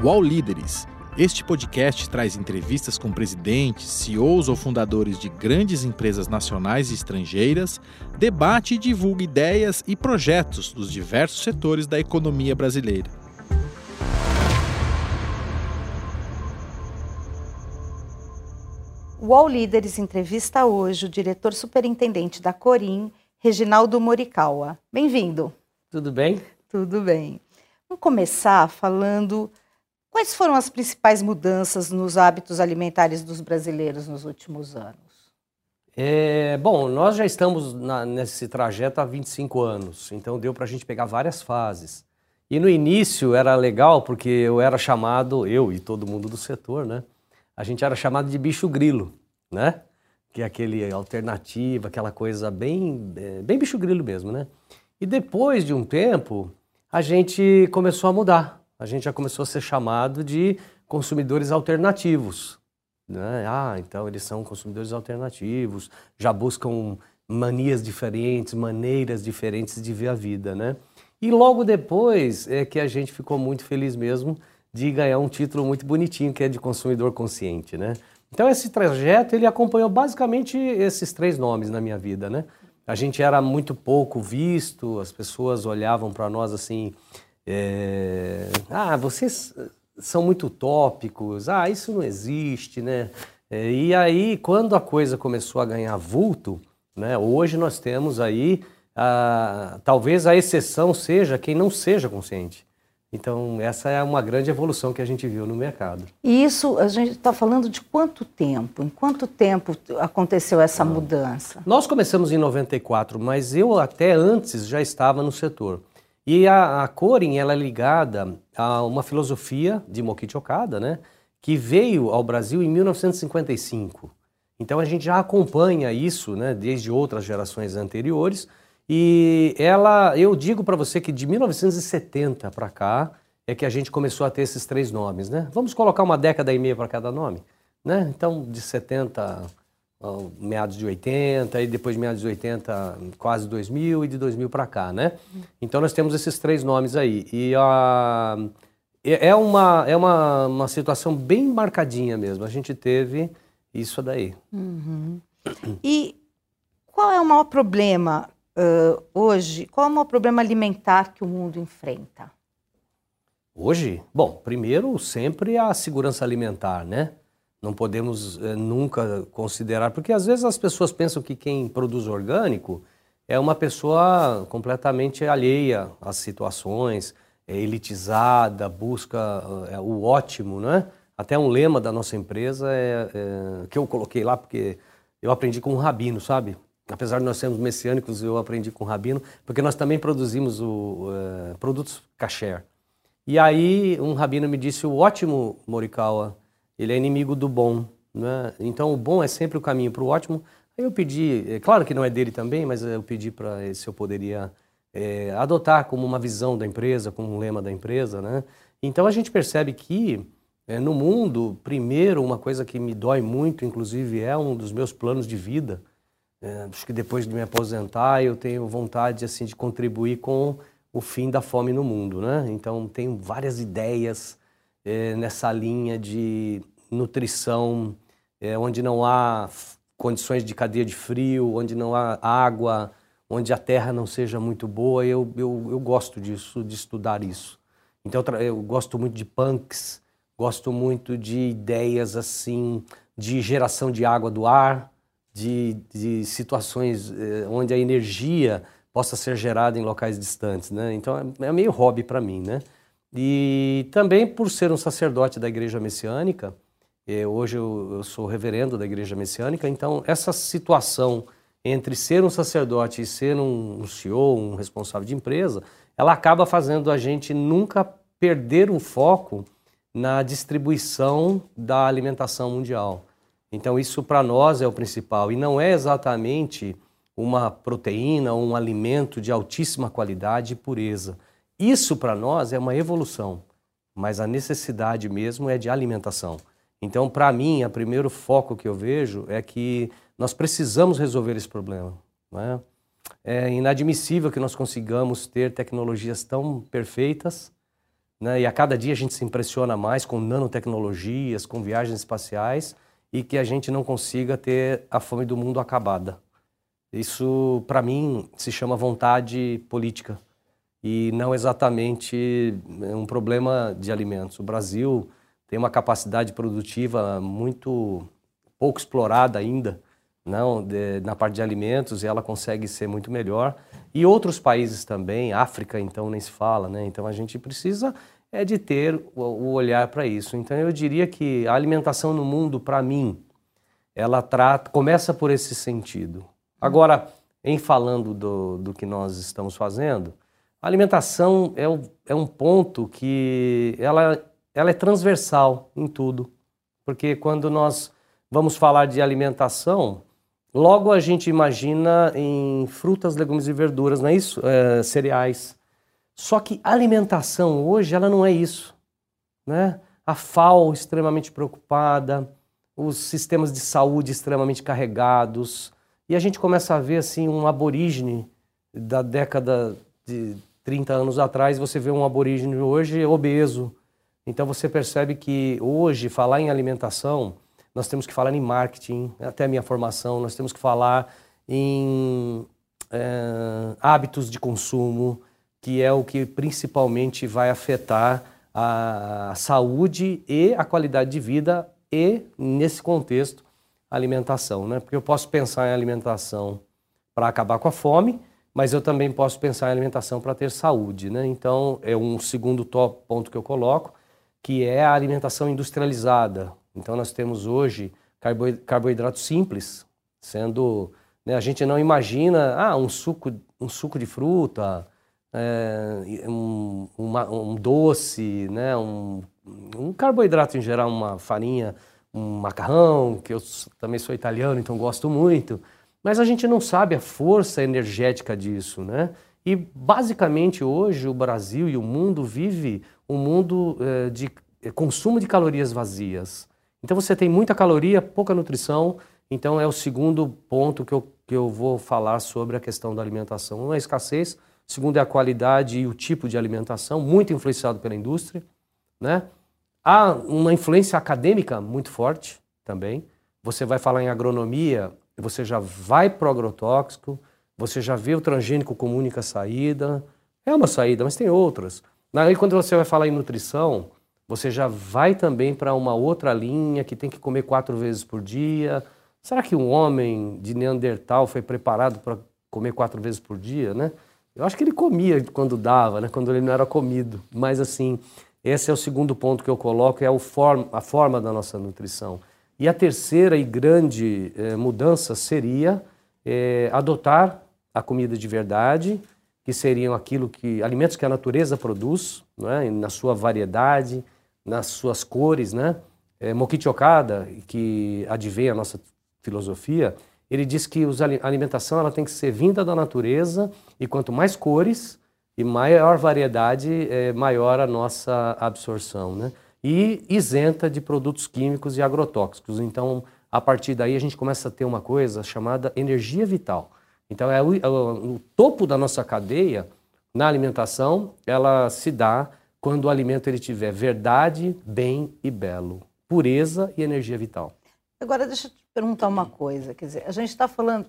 UOL Líderes. Este podcast traz entrevistas com presidentes, CEOs ou fundadores de grandes empresas nacionais e estrangeiras, debate e divulga ideias e projetos dos diversos setores da economia brasileira. O UOL Líderes entrevista hoje o diretor superintendente da Corim, Reginaldo Morikawa. Bem-vindo. Tudo bem? Tudo bem. Vamos começar falando quais foram as principais mudanças nos hábitos alimentares dos brasileiros nos últimos anos. É, bom, nós já estamos na, nesse trajeto há 25 anos, então deu para a gente pegar várias fases. E no início era legal porque eu era chamado, eu e todo mundo do setor, né? a gente era chamado de bicho grilo, né? Que é aquele alternativa, aquela coisa bem, é, bem bicho grilo mesmo, né? E depois de um tempo, a gente começou a mudar. A gente já começou a ser chamado de consumidores alternativos. Né? Ah, então eles são consumidores alternativos, já buscam manias diferentes, maneiras diferentes de ver a vida, né? E logo depois é que a gente ficou muito feliz mesmo de ganhar um título muito bonitinho que é de consumidor consciente, né? Então esse trajeto ele acompanhou basicamente esses três nomes na minha vida, né? A gente era muito pouco visto, as pessoas olhavam para nós assim, é... ah, vocês são muito utópicos, ah, isso não existe, né? É, e aí quando a coisa começou a ganhar vulto, né? Hoje nós temos aí, a... talvez a exceção seja quem não seja consciente. Então, essa é uma grande evolução que a gente viu no mercado. E isso, a gente está falando de quanto tempo? Em quanto tempo aconteceu essa ah. mudança? Nós começamos em 94, mas eu até antes já estava no setor. E a, a Corin, ela é ligada a uma filosofia de Mokichi Okada, né? Que veio ao Brasil em 1955. Então, a gente já acompanha isso, né? Desde outras gerações anteriores, e ela, eu digo para você que de 1970 para cá é que a gente começou a ter esses três nomes, né? Vamos colocar uma década e meia para cada nome, né? Então, de 70 meados de 80 e depois de meados de 80 quase 2000 e de 2000 para cá, né? Então nós temos esses três nomes aí e a é, é uma é uma, uma situação bem marcadinha mesmo. A gente teve isso daí. Uhum. E qual é o maior problema uh, hoje, qual é o maior problema alimentar que o mundo enfrenta? Hoje? Bom, primeiro, sempre a segurança alimentar, né? Não podemos eh, nunca considerar, porque às vezes as pessoas pensam que quem produz orgânico é uma pessoa completamente alheia às situações, é elitizada, busca é, o ótimo, né? Até um lema da nossa empresa é, é, que eu coloquei lá porque eu aprendi com um rabino, sabe? apesar de nós sermos messiânicos, eu aprendi com o Rabino, porque nós também produzimos o, uh, produtos kasher. E aí um Rabino me disse, o ótimo Morikawa, ele é inimigo do bom. Né? Então o bom é sempre o caminho para o ótimo. Aí eu pedi, é claro que não é dele também, mas eu pedi para se eu poderia é, adotar como uma visão da empresa, como um lema da empresa. Né? Então a gente percebe que é, no mundo, primeiro, uma coisa que me dói muito, inclusive é um dos meus planos de vida, é, acho que depois de me aposentar eu tenho vontade assim de contribuir com o fim da fome no mundo, né? Então tenho várias ideias é, nessa linha de nutrição, é, onde não há condições de cadeia de frio, onde não há água, onde a terra não seja muito boa. Eu, eu, eu gosto disso, de estudar isso. Então eu gosto muito de punks, gosto muito de ideias assim de geração de água do ar de, de situações eh, onde a energia possa ser gerada em locais distantes, né? Então é, é meio hobby para mim, né? E também por ser um sacerdote da Igreja Messiânica, hoje eu, sou reverendo da Igreja Messiânica, então essa situação entre ser um sacerdote e ser um CEO, um responsável de empresa, ela acaba fazendo a gente nunca perder o foco na distribuição da alimentação mundial. Então, isso para nós é o principal. E não é exatamente uma proteína ou um alimento de altíssima qualidade e pureza. Isso para nós é uma evolução, mas a necessidade mesmo é de alimentação. Então, para mim, o primeiro foco que eu vejo é que nós precisamos resolver esse problema. É? é inadmissível que nós consigamos ter tecnologias tão perfeitas, né? e a cada dia a gente se impressiona mais com nanotecnologias, com viagens espaciais, e que a gente não consiga ter a fome do mundo acabada. Isso, para mim, se chama vontade política e não exatamente um problema de alimentos. O Brasil tem uma capacidade produtiva muito pouco explorada ainda, não de, na parte de alimentos, e ela consegue ser muito melhor. E outros países também, África, então nem se fala, né? Então a gente precisa é de ter o, o olhar para isso. Então eu diria que a alimentação no mundo, para mim, ela trata, começa por esse sentido. Agora, em falando do, do que nós estamos fazendo, a alimentação é, o, é um ponto que ela, ela é transversal em tudo. Porque quando nós vamos falar de alimentação, logo a gente imagina em frutas, legumes e verduras, não é isso? É, cereais. Só que alimentação hoje, ela não é isso. Né? A FAO extremamente preocupada, os sistemas de saúde extremamente carregados, e a gente começa a ver assim um aborígene da década de 30 anos atrás, você vê um aborígene hoje obeso. Então você percebe que hoje falar em alimentação, nós temos que falar em marketing, até a minha formação, nós temos que falar em é, hábitos de consumo, que é o que principalmente vai afetar a saúde e a qualidade de vida e, nesse contexto, alimentação. Né? Porque eu posso pensar em alimentação para acabar com a fome, mas eu também posso pensar em alimentação para ter saúde. Né? Então, é um segundo top ponto que eu coloco, que é a alimentação industrializada. Então, nós temos hoje carboidratos simples, sendo. Né, a gente não imagina ah, um, suco, um suco de fruta, é, um, uma, um, doce, né, um, um carboidrato em geral, uma farinha, um macarrão, que eu também sou italiano, então gosto muito. Mas a gente não sabe a força energética disso, né? E basicamente hoje o Brasil e o mundo vive um mundo eh, de eh, consumo de calorias vazias. Então você tem muita caloria, pouca nutrição. Então é o segundo ponto que eu, que eu vou falar sobre a questão da alimentação. Um é a escassez, segundo é a qualidade e o tipo de alimentação, muito influenciado pela indústria, né? Há uma influência acadêmica muito forte também. Você vai falar em agronomia, você já vai para o agrotóxico, você já vê o transgênico como única saída. É uma saída, mas tem outras. Aí quando você vai falar em nutrição, você já vai também para uma outra linha que tem que comer quatro vezes por dia. Será que um homem de Neandertal foi preparado para comer quatro vezes por dia, né? Eu acho que ele comia quando dava, né? Quando ele não era comido. Mas assim, esse é o segundo ponto que eu coloco, é form a forma da nossa nutrição. E a terceira e grande eh, mudança seria eh, adotar a comida de verdade, que seriam aquilo que alimentos que a natureza produz, é? na sua variedade, nas suas cores, né? É, Mokichi Okada, que advém a nossa filosofia, ele diz que a alimentação ela tem que ser vinda da natureza e quanto mais cores e maior variedade, é, maior a nossa absorção, né? E isenta de produtos químicos e agrotóxicos. Então, a partir daí, a gente começa a ter uma coisa chamada energia vital. Então, é o, é o, topo da nossa cadeia na alimentação, ela se dá quando o alimento ele tiver verdade, bem e belo, pureza e energia vital. Agora, deixa eu te perguntar uma coisa. Quer dizer, a gente está falando,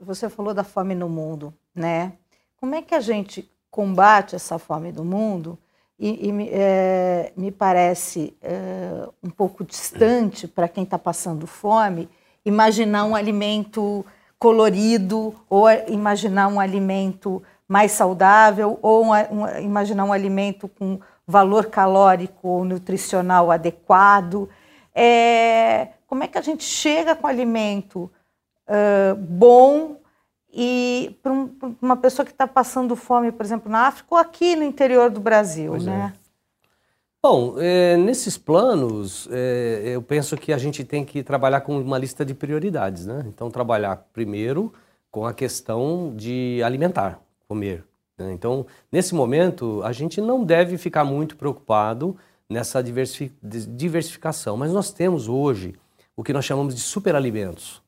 você falou da fome no mundo, né? Como é que a gente combate essa fome do mundo e, e é, me parece é, um pouco distante para quem está passando fome imaginar um alimento colorido ou imaginar um alimento mais saudável ou um, um, imaginar um alimento com valor calórico ou nutricional adequado. É, como é que a gente chega com alimento uh, bom e para um, uma pessoa que está passando fome, por exemplo, na África ou aqui no interior do Brasil, pois né? É. Bom, é, nesses planos, é, eu penso que a gente tem que trabalhar com uma lista de prioridades, né? Então, trabalhar primeiro com a questão de alimentar, comer. Né? Então, nesse momento, a gente não deve ficar muito preocupado nessa diversificação, mas nós temos hoje o que nós chamamos de superalimentos,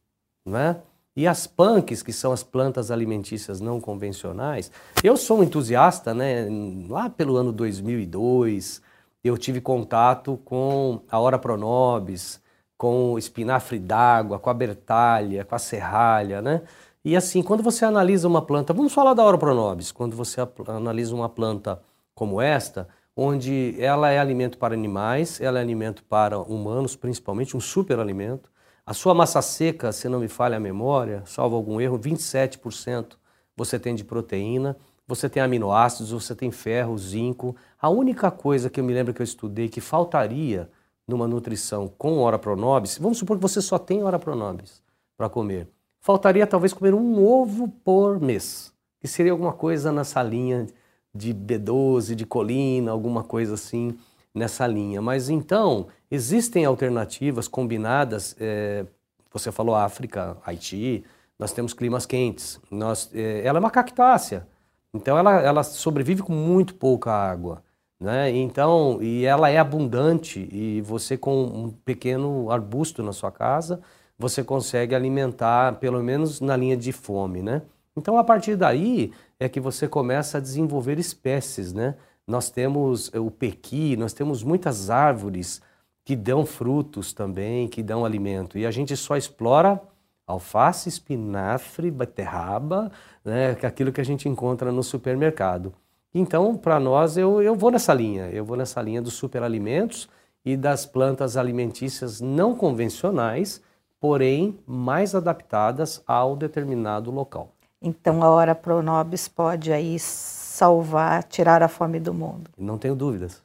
não é? E as punks, que são as plantas alimentícias não convencionais, eu sou um entusiasta, né? Lá pelo ano 2002, eu tive contato com a Ora Pronobis, com o espinafre d'água, com a bertalha, com a serralha, né? E assim, quando você analisa uma planta, vamos falar da Ora Pronobis, quando você analisa uma planta como esta, onde ela é alimento para animais, ela é alimento para humanos, principalmente um superalimento. A sua massa seca, se não me falha a memória, salvo algum erro, 27% você tem de proteína, você tem aminoácidos, você tem ferro, zinco. A única coisa que eu me lembro que eu estudei que faltaria numa nutrição com hora pronobis, vamos supor que você só tem hora pronobis para comer. Faltaria talvez comer um ovo por mês, que seria alguma coisa nessa linha de B12, de colina, alguma coisa assim nessa linha. Mas então, existem alternativas combinadas. É, você falou África, Haiti, nós temos climas quentes. Nós, é, ela é uma cactácea, então ela, ela sobrevive com muito pouca água. Né? Então, e ela é abundante e você com um pequeno arbusto na sua casa, você consegue alimentar pelo menos na linha de fome, né? Então, a partir daí é que você começa a desenvolver espécies, né? Nós temos o pequi, nós temos muitas árvores que dão frutos também, que dão alimento. E a gente só explora alface, espinafre, beterraba, né? É aquilo que a gente encontra no supermercado. Então, para nós, eu, eu vou nessa linha. Eu vou nessa linha dos superalimentos e das plantas alimentícias não convencionais, porém mais adaptadas ao determinado local. Então a hora Pronobis pode aí salvar, tirar a fome do mundo. Não tenho dúvidas.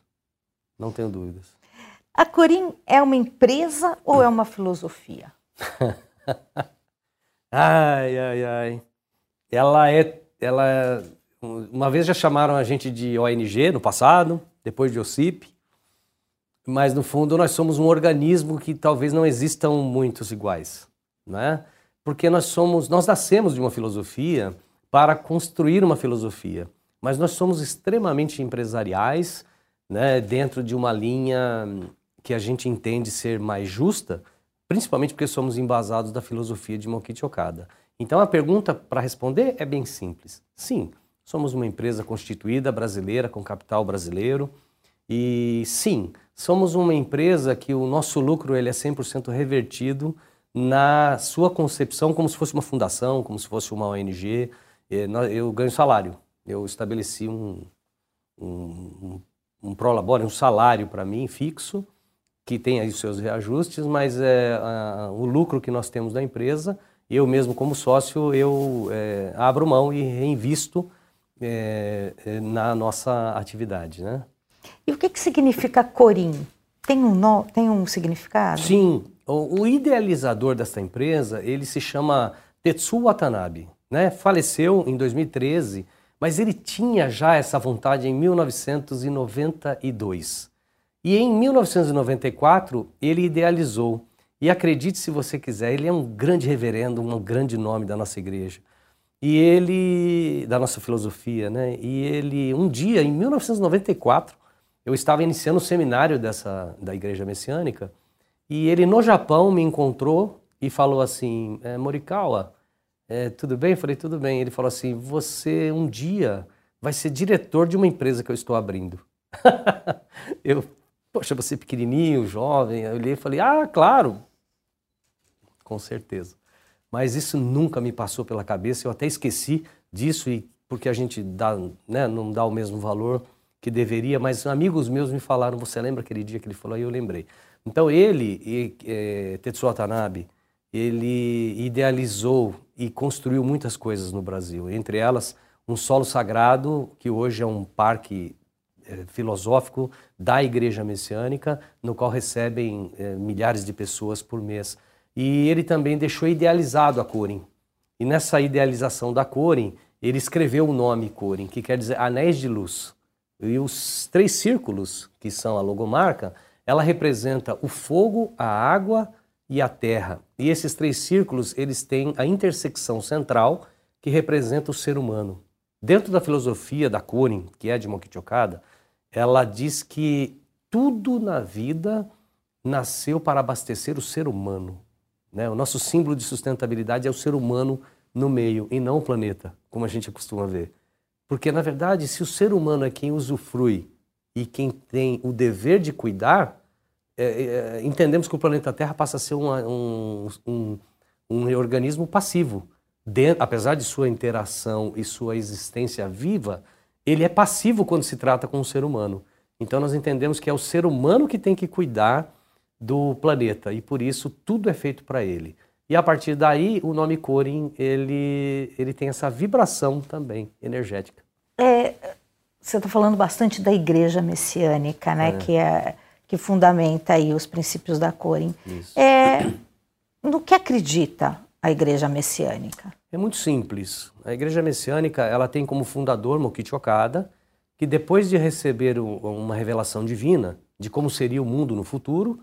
Não tenho dúvidas. A Corim é uma empresa ou é uma filosofia? ai, ai, ai. Ela é, ela é, uma vez já chamaram a gente de ONG no passado, depois de OCIP, mas no fundo nós somos um organismo que talvez não existam muitos iguais, né? porque nós somos, nós nascemos de uma filosofia para construir uma filosofia, mas nós somos extremamente empresariais, né, dentro de uma linha que a gente entende ser mais justa, principalmente porque somos embasados da filosofia de Mokichi Okada. Então a pergunta para responder é bem simples. Sim, somos uma empresa constituída brasileira com capital brasileiro e sim, somos uma empresa que o nosso lucro ele é 100% revertido na sua concepção como se fosse uma fundação, como se fosse uma ONG. Eu ganho salário. Eu estabeleci um, um, um prolabore, um salário para mim fixo, que tem aí os seus reajustes, mas é, a, o lucro que nós temos da empresa, eu mesmo como sócio, eu é, abro mão e reinvisto é, é na nossa atividade. Né? E o que, que significa Corim? Tem um, no, tem um significado? Sim, o, o idealizador dessa empresa, ele se chama Tetsuo Watanabe, né? Faleceu em 2013, mas ele tinha já essa vontade em 1992. E em 1994 ele idealizou. E acredite se você quiser, ele é um grande reverendo, um grande nome da nossa igreja. E ele, da nossa filosofia, né? E ele, um dia, em 1994, eu estava iniciando o seminário dessa, da igreja messiânica e ele no Japão me encontrou e falou assim: é, Morikawa, é, tudo bem? Eu falei: tudo bem. Ele falou assim: você um dia vai ser diretor de uma empresa que eu estou abrindo. eu, poxa, você pequenininho, jovem. Eu olhei e falei: ah, claro, com certeza. Mas isso nunca me passou pela cabeça. Eu até esqueci disso e porque a gente dá, né, não dá o mesmo valor que deveria. Mas amigos meus me falaram: você lembra aquele dia que ele falou? Aí eu lembrei. Então ele, é, Tetsuo Watanabe, ele idealizou e construiu muitas coisas no Brasil, entre elas um solo sagrado, que hoje é um parque filosófico da Igreja Messiânica, no qual recebem é, milhares de pessoas por mês. E ele também deixou idealizado a Corin. E nessa idealização da Corin, ele escreveu o nome Corin, que quer dizer anéis de luz. E os três círculos, que são a logomarca, ela representa o fogo, a água e a terra. E esses três círculos, eles têm a intersecção central que representa o ser humano. Dentro da filosofia da Korin, que é de Mokichi Okada, ela diz que tudo na vida nasceu para abastecer o ser humano. Né? O nosso símbolo de sustentabilidade é o ser humano no meio e não o planeta, como a gente costuma ver. Porque, na verdade, se o ser humano é quem usufrui e quem tem o dever de cuidar, é, é, entendemos que o planeta Terra passa a ser um, um, um, organismo passivo. apesar de sua interação e sua existência viva, ele é passivo quando se trata com o ser humano. Então nós entendemos que é o ser humano que tem que cuidar do planeta e por isso tudo é feito para ele. E a partir daí o nome Corin ele ele tem essa vibração também energética. É, você está falando bastante da Igreja Messiânica, né? É. Que é que fundamenta aí os princípios da Corin. Isso. É, no que acredita a Igreja Messiânica? É muito simples. A Igreja Messiânica ela tem como fundador Mokichi Okada, que depois de receber uma revelação divina de como seria o mundo no futuro,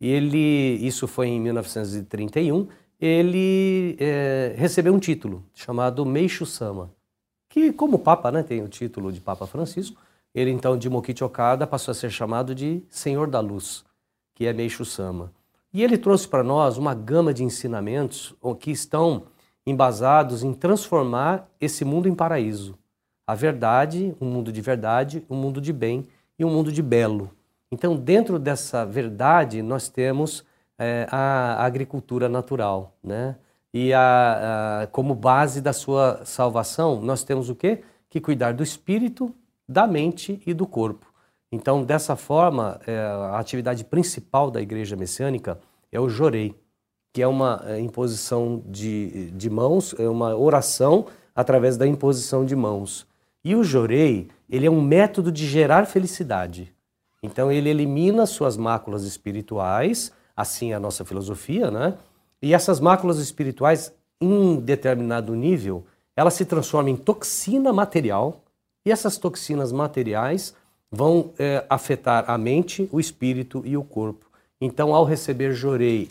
ele, isso foi em 1931, ele é, recebeu um título chamado Meishu Sama, que como Papa, né, tem o título de Papa Francisco, ele então de Mokichi Okada passou a ser chamado de Senhor da Luz, que é Meishu Sama. E ele trouxe para nós uma gama de ensinamentos que estão embasados em transformar esse mundo em paraíso. A verdade, um mundo de verdade, um mundo de bem e um mundo de belo. Então, dentro dessa verdade, nós temos é, a agricultura natural, né? E a, a, como base da sua salvação, nós temos o quê? Que cuidar do espírito, da mente e do corpo. Então, dessa forma, é, a atividade principal da igreja messiânica é o jorei, que é uma é, imposição de, de mãos, é uma oração através da imposição de mãos. E o jorei, ele é um método de gerar felicidade. Então, ele elimina suas máculas espirituais, assim é a nossa filosofia, né? E essas máculas espirituais, em determinado nível, elas se transformam em toxina material, e essas toxinas materiais vão é, afetar a mente, o espírito e o corpo. Então, ao receber jorei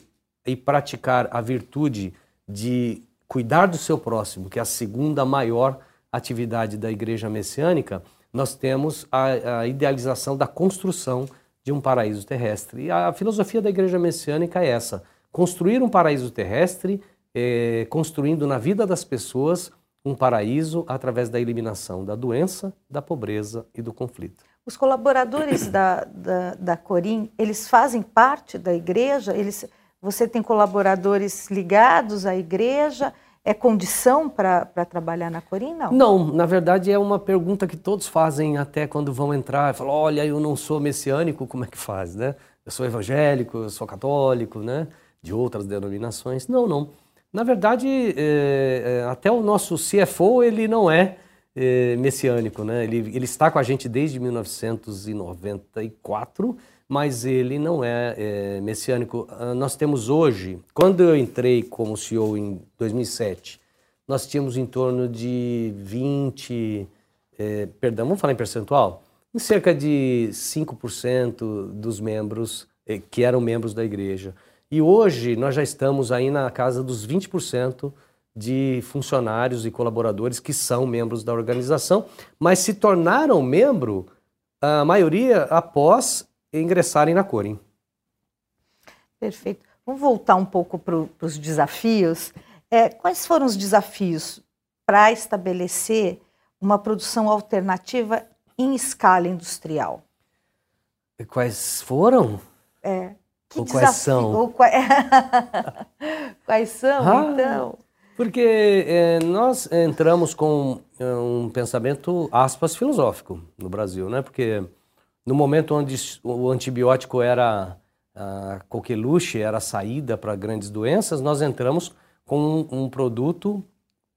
e praticar a virtude de cuidar do seu próximo, que é a segunda maior atividade da igreja messiânica, nós temos a, a idealização da construção de um paraíso terrestre. E a filosofia da igreja messiânica é essa: construir um paraíso terrestre, é, construindo na vida das pessoas um paraíso através da eliminação da doença, da pobreza e do conflito. Os colaboradores da, da, da Corim, eles fazem parte da igreja? Eles, você tem colaboradores ligados à igreja? É condição para trabalhar na Corim, não? Não, na verdade é uma pergunta que todos fazem até quando vão entrar. Falam, olha, eu não sou messiânico, como é que faz, né? Eu sou evangélico, eu sou católico, né? De outras denominações. Não, não. Na verdade, é, é, até o nosso CFO, ele não é é, messiânico, né? Ele, ele está com a gente desde 1994, mas ele não é, é messiânico. Uh, nós temos hoje, quando eu entrei como CEO em 2007, nós tínhamos em torno de 20, é, perdão, vamos falar em percentual? Em cerca de 5% dos membros é, que eram membros da igreja. E hoje nós já estamos aí na casa dos 20% de funcionários e colaboradores que são membros da organização, mas se tornaram membro, a maioria após ingressarem na Corim. Perfeito. Vamos voltar um pouco para os desafios. É, quais foram os desafios para estabelecer uma produção alternativa em escala industrial? Quais foram? É. Que Ou desafio, quais são? Ou quais... quais são, ah, então? Porque é, nós entramos com é, um pensamento, aspas, filosófico no Brasil, né? Porque no momento onde o antibiótico era a coqueluche, era a saída para grandes doenças, nós entramos com um, um, produto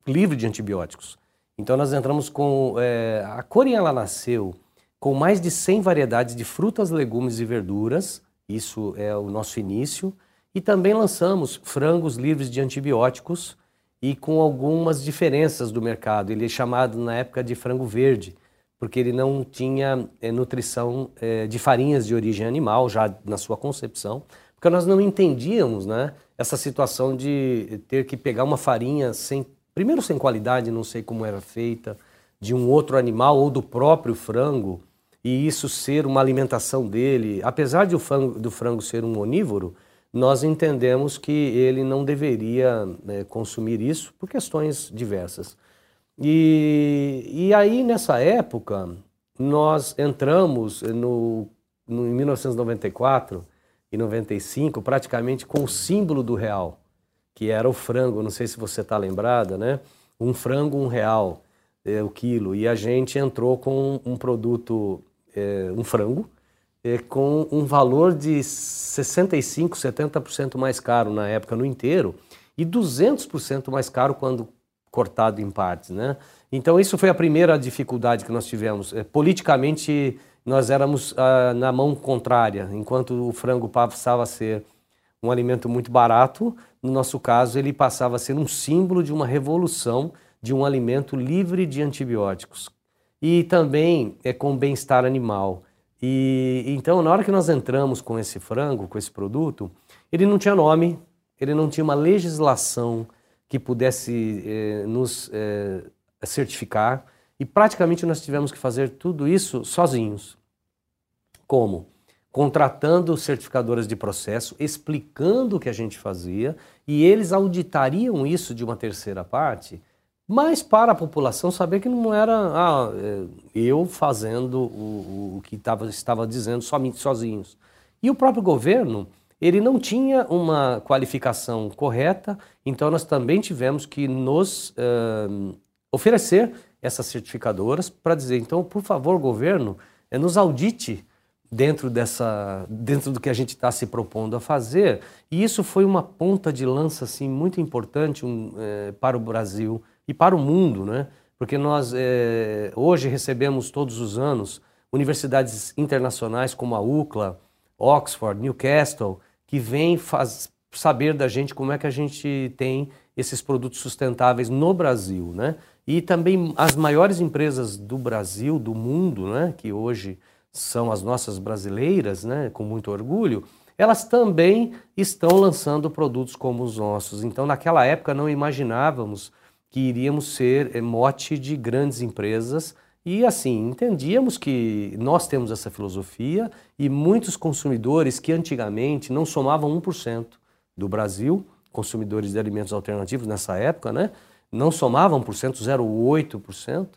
livre de antibióticos. Então nós entramos com... É, a Corin, ela nasceu com mais de 100 variedades de frutas, legumes e verduras. Isso é o nosso início. E também lançamos frangos livres de antibióticos e com algumas diferenças do mercado. Ele é chamado na época de frango verde, porque ele não tinha é, nutrição é, de farinhas de origem animal, já na sua concepção, porque nós não entendíamos né, essa situação de ter que pegar uma farinha sem, primeiro sem qualidade, não sei como era feita, de um outro animal ou do próprio frango, e isso ser uma alimentação dele. Apesar de o frango, do frango ser um onívoro, nós entendemos que ele não deveria né, consumir isso por questões diversas. E, e aí, nessa época, nós entramos no, no, em 1994 e 95 praticamente com o símbolo do real, que era o frango. Não sei se você está lembrada, né? Um frango, um real é, o quilo. E a gente entrou com um produto, é, um frango, é, com um valor de 65, 70% mais caro na época no inteiro e 200% mais caro quando cortado em partes, né? Então isso foi a primeira dificuldade que nós tivemos. É, politicamente nós éramos ah, na mão contrária, enquanto o frango passava a ser um alimento muito barato, no nosso caso ele passava a ser um símbolo de uma revolução de um alimento livre de antibióticos e também é com bem-estar animal. E então, na hora que nós entramos com esse frango, com esse produto, ele não tinha nome, ele não tinha uma legislação que pudesse eh, nos eh, certificar e praticamente nós tivemos que fazer tudo isso sozinhos. Como? Contratando certificadoras de processo, explicando o que a gente fazia e eles auditariam isso de uma terceira parte mas para a população saber que não era ah, é, eu fazendo o, o que tava, estava dizendo somente sozinhos. E o próprio governo, ele não tinha uma qualificação correta, então nós também tivemos que nos uh, oferecer essas certificadoras para dizer, então, por favor, governo, é, nos audite dentro dessa dentro do que a gente está se propondo a fazer e isso foi uma ponta de lança assim muito importante um, é, para o Brasil e para o mundo, né? Porque nós hoje recebemos todos os anos universidades internacionais como a UCLA, Oxford, Newcastle, que vêm faz, saber da gente como é que a gente tem esses produtos sustentáveis no Brasil, né? E também as maiores empresas do Brasil, do mundo, né? Que hoje são as nossas brasileiras, né? Com muito orgulho, elas também estão lançando produtos como os nossos. Então, naquela época, não imaginávamos que iríamos ser eh, mote de grandes empresas e assim, entendíamos que nós temos essa filosofia e muitos consumidores que antigamente não somavam 1% do Brasil, consumidores de alimentos alternativos nessa época, né? Não somavam 1%, 0,8%.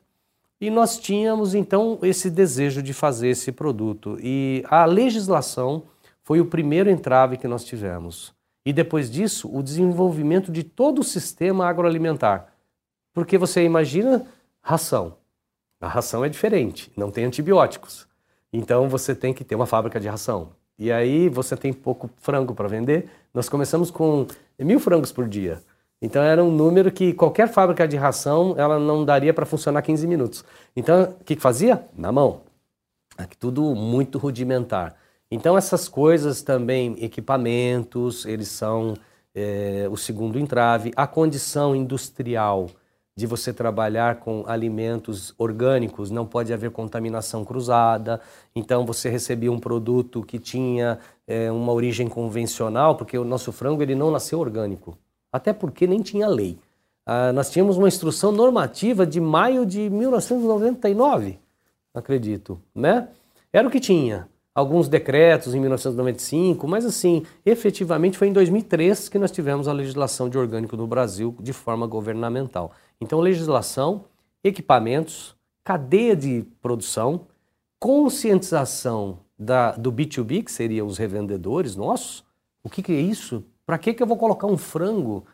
E nós tínhamos então esse desejo de fazer esse produto. E a legislação foi o primeiro entrave que nós tivemos. E depois disso, o desenvolvimento de todo o sistema agroalimentar porque você imagina ração. A ração é diferente, não tem antibióticos. Então você tem que ter uma fábrica de ração. E aí você tem pouco frango para vender. Nós começamos com mil frangos por dia. Então era um número que qualquer fábrica de ração ela não daria para funcionar 15 minutos. Então o que, que fazia? Na mão. Aqui tudo muito rudimentar. Então essas coisas também, equipamentos, eles são é, o segundo entrave, a condição industrial de você trabalhar com alimentos orgânicos, não pode haver contaminação cruzada. Então você recebia um produto que tinha é, uma origem convencional, porque o nosso frango ele não nasceu orgânico, até porque nem tinha lei. Ah, nós tínhamos uma instrução normativa de maio de 1999, acredito, né? Era o que tinha. Alguns decretos em 1995, mas assim, efetivamente foi em 2003 que nós tivemos a legislação de orgânico no Brasil de forma governamental. Então, legislação, equipamentos, cadeia de produção, conscientização da, do B2B, que seriam os revendedores nossos. O que, que é isso? Para que, que eu vou colocar um frango?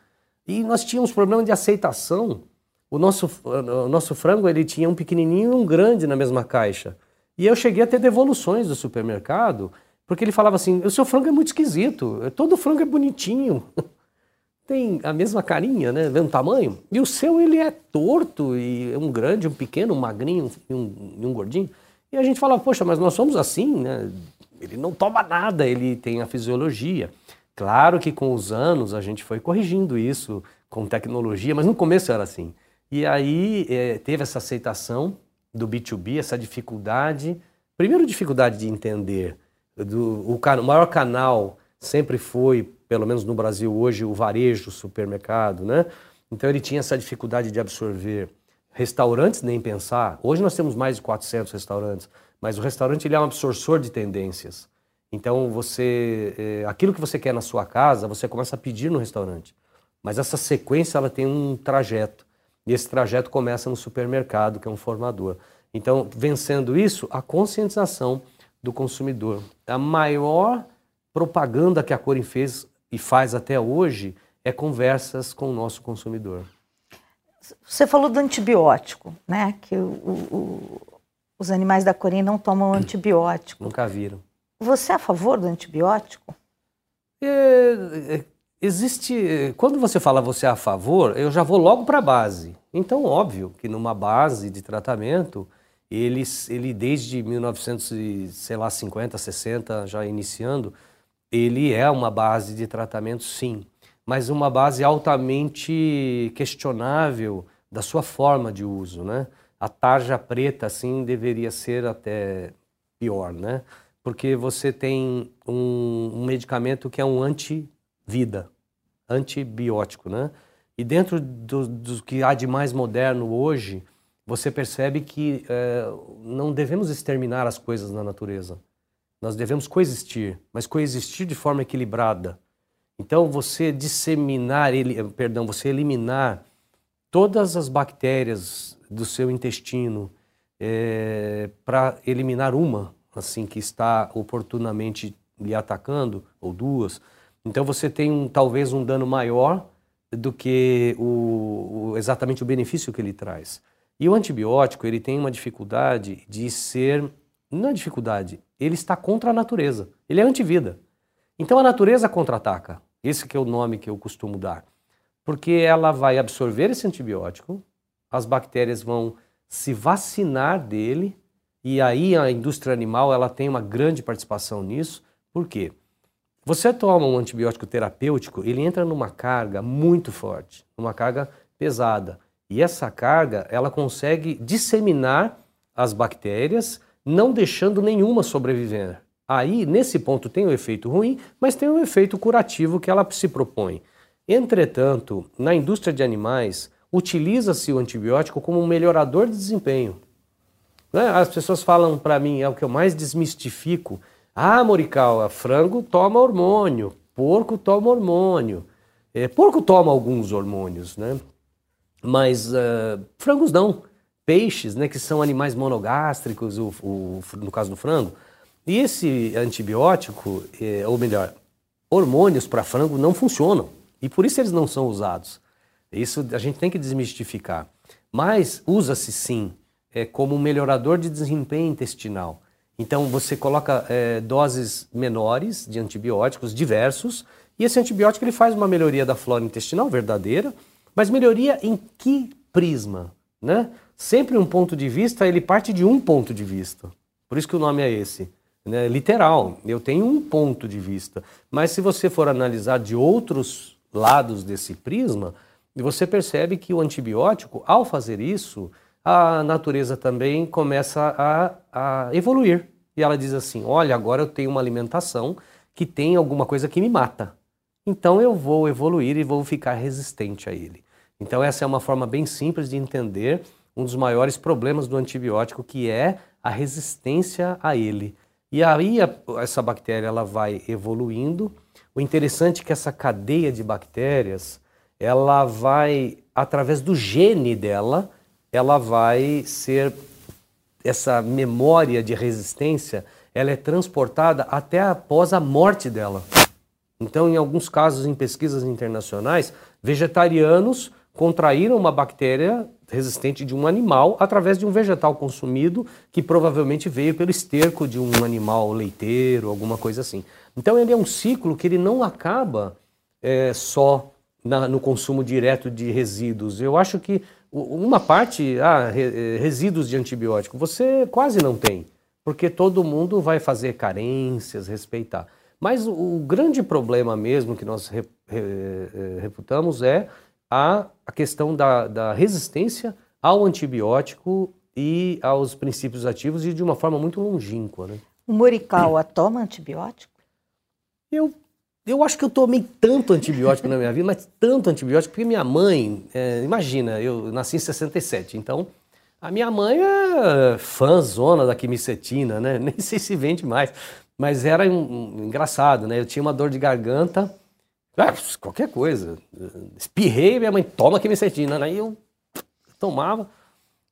E nós tínhamos problema de aceitação. O nosso, o nosso frango ele tinha um pequenininho e um grande na mesma caixa. E eu cheguei a ter devoluções do supermercado, porque ele falava assim: o seu frango é muito esquisito, todo frango é bonitinho. tem a mesma carinha, né? Vendo tamanho. E o seu, ele é torto, e um grande, um pequeno, um magrinho e um, um, gordinho. E a gente fala, poxa, mas nós somos assim, né? Ele não toma nada, ele tem a fisiologia. Claro que com os anos a gente foi corrigindo isso com tecnologia, mas no começo era assim. E aí é, teve essa aceitação do B2B, essa dificuldade. Primeiro, dificuldade de entender. Do, o, o maior canal sempre foi pelo menos no Brasil hoje, o varejo, o supermercado, né? Então ele tinha essa dificuldade de absorver restaurantes, nem pensar. Hoje nós temos mais de 400 restaurantes, mas o restaurante ele é um absortor de tendências. Então você, é, aquilo que você quer na sua casa, você começa a pedir no restaurante. Mas essa sequência ela tem um trajeto. E esse trajeto começa no supermercado, que é um formador. Então, vencendo isso, a conscientização do consumidor. A maior propaganda que a Corin fez e faz até hoje é conversas com o nosso consumidor. Você falou do antibiótico, né? Que o, o, os animais da Corin não tomam antibiótico. Nunca viram. Você é a favor do antibiótico? É, é, existe. Quando você fala você é a favor, eu já vou logo para a base. Então, óbvio que numa base de tratamento, ele, ele desde 1950, 60, já iniciando, ele é uma base de tratamento, sim, mas uma base altamente questionável da sua forma de uso, né? A tarja preta, assim, deveria ser até pior, né? Porque você tem um, um medicamento que é um anti-vida, antibiótico, né? E dentro do, do, que há de mais moderno hoje, você percebe que é, não devemos exterminar as coisas na natureza. Nós devemos coexistir, mas coexistir de forma equilibrada. Então, você disseminar, ele, perdão, você eliminar todas as bactérias do seu intestino é, para eliminar uma, assim, que está oportunamente lhe atacando, ou duas. Então, você tem um, talvez um dano maior do que o, o, exatamente o benefício que ele traz. E o antibiótico, ele tem uma dificuldade de ser, não é dificuldade, ele está contra a natureza, ele é antivida. Então a natureza contra-ataca, esse que é o nome que eu costumo dar, porque ela vai absorver esse antibiótico, as bactérias vão se vacinar dele, e aí a indústria animal ela tem uma grande participação nisso, por quê? Você toma um antibiótico terapêutico, ele entra numa carga muito forte, numa carga pesada. E essa carga, ela consegue disseminar as bactérias, não deixando nenhuma sobreviver. Aí, nesse ponto, tem o um efeito ruim, mas tem o um efeito curativo que ela se propõe. Entretanto, na indústria de animais, utiliza-se o antibiótico como um melhorador de desempenho. Né? As pessoas falam para mim, é o que eu mais desmistifico, ah, Morical, frango toma hormônio, porco toma hormônio. É, porco toma alguns hormônios, né? Mas uh, frangos não. Peixes, né, que são animais monogástricos, o, o, no caso do frango. E esse antibiótico, é, ou melhor, hormônios para frango não funcionam. E por isso eles não são usados. Isso a gente tem que desmistificar. Mas usa-se sim é, como um melhorador de desempenho intestinal. Então você coloca é, doses menores de antibióticos diversos e esse antibiótico ele faz uma melhoria da flora intestinal verdadeira, mas melhoria em que prisma, né? Sempre um ponto de vista ele parte de um ponto de vista. Por isso que o nome é esse, né? Literal. Eu tenho um ponto de vista, mas se você for analisar de outros lados desse prisma, você percebe que o antibiótico, ao fazer isso, a natureza também começa a, a evoluir. E ela diz assim: olha, agora eu tenho uma alimentação que tem alguma coisa que me mata. Então eu vou evoluir e vou ficar resistente a ele. Então essa é uma forma bem simples de entender um dos maiores problemas do antibiótico, que é a resistência a ele. E aí a, essa bactéria ela vai evoluindo. O interessante é que essa cadeia de bactérias, ela vai através do gene dela, ela vai ser essa memória de resistência, ela é transportada até após a morte dela. Então, em alguns casos, em pesquisas internacionais, vegetarianos contraíram uma bactéria resistente de um animal através de um vegetal consumido que provavelmente veio pelo esterco de um animal leiteiro, alguma coisa assim. Então, ele é um ciclo que ele não acaba é, só na, no consumo direto de resíduos. Eu acho que uma parte, ah, eh, resíduos de antibiótico, você quase não tem, porque todo mundo vai fazer carências, respeitar. Mas o, grande problema mesmo que nós re, re, reputamos é a, a questão da, da resistência ao antibiótico e aos princípios ativos e de uma forma muito longínqua. Né? O Morikawa toma antibiótico? Eu eu acho que eu tomei tanto antibiótico na minha vida, mas tanto antibiótico, porque minha mãe, é, imagina, eu nasci em 67, então a minha mãe é fãzona da quimicetina, né? Nem sei se vende mais, mas era um, um, engraçado, né? Eu tinha uma dor de garganta, ah, qualquer coisa, espirrei, minha mãe toma quimicetina, aí eu tomava,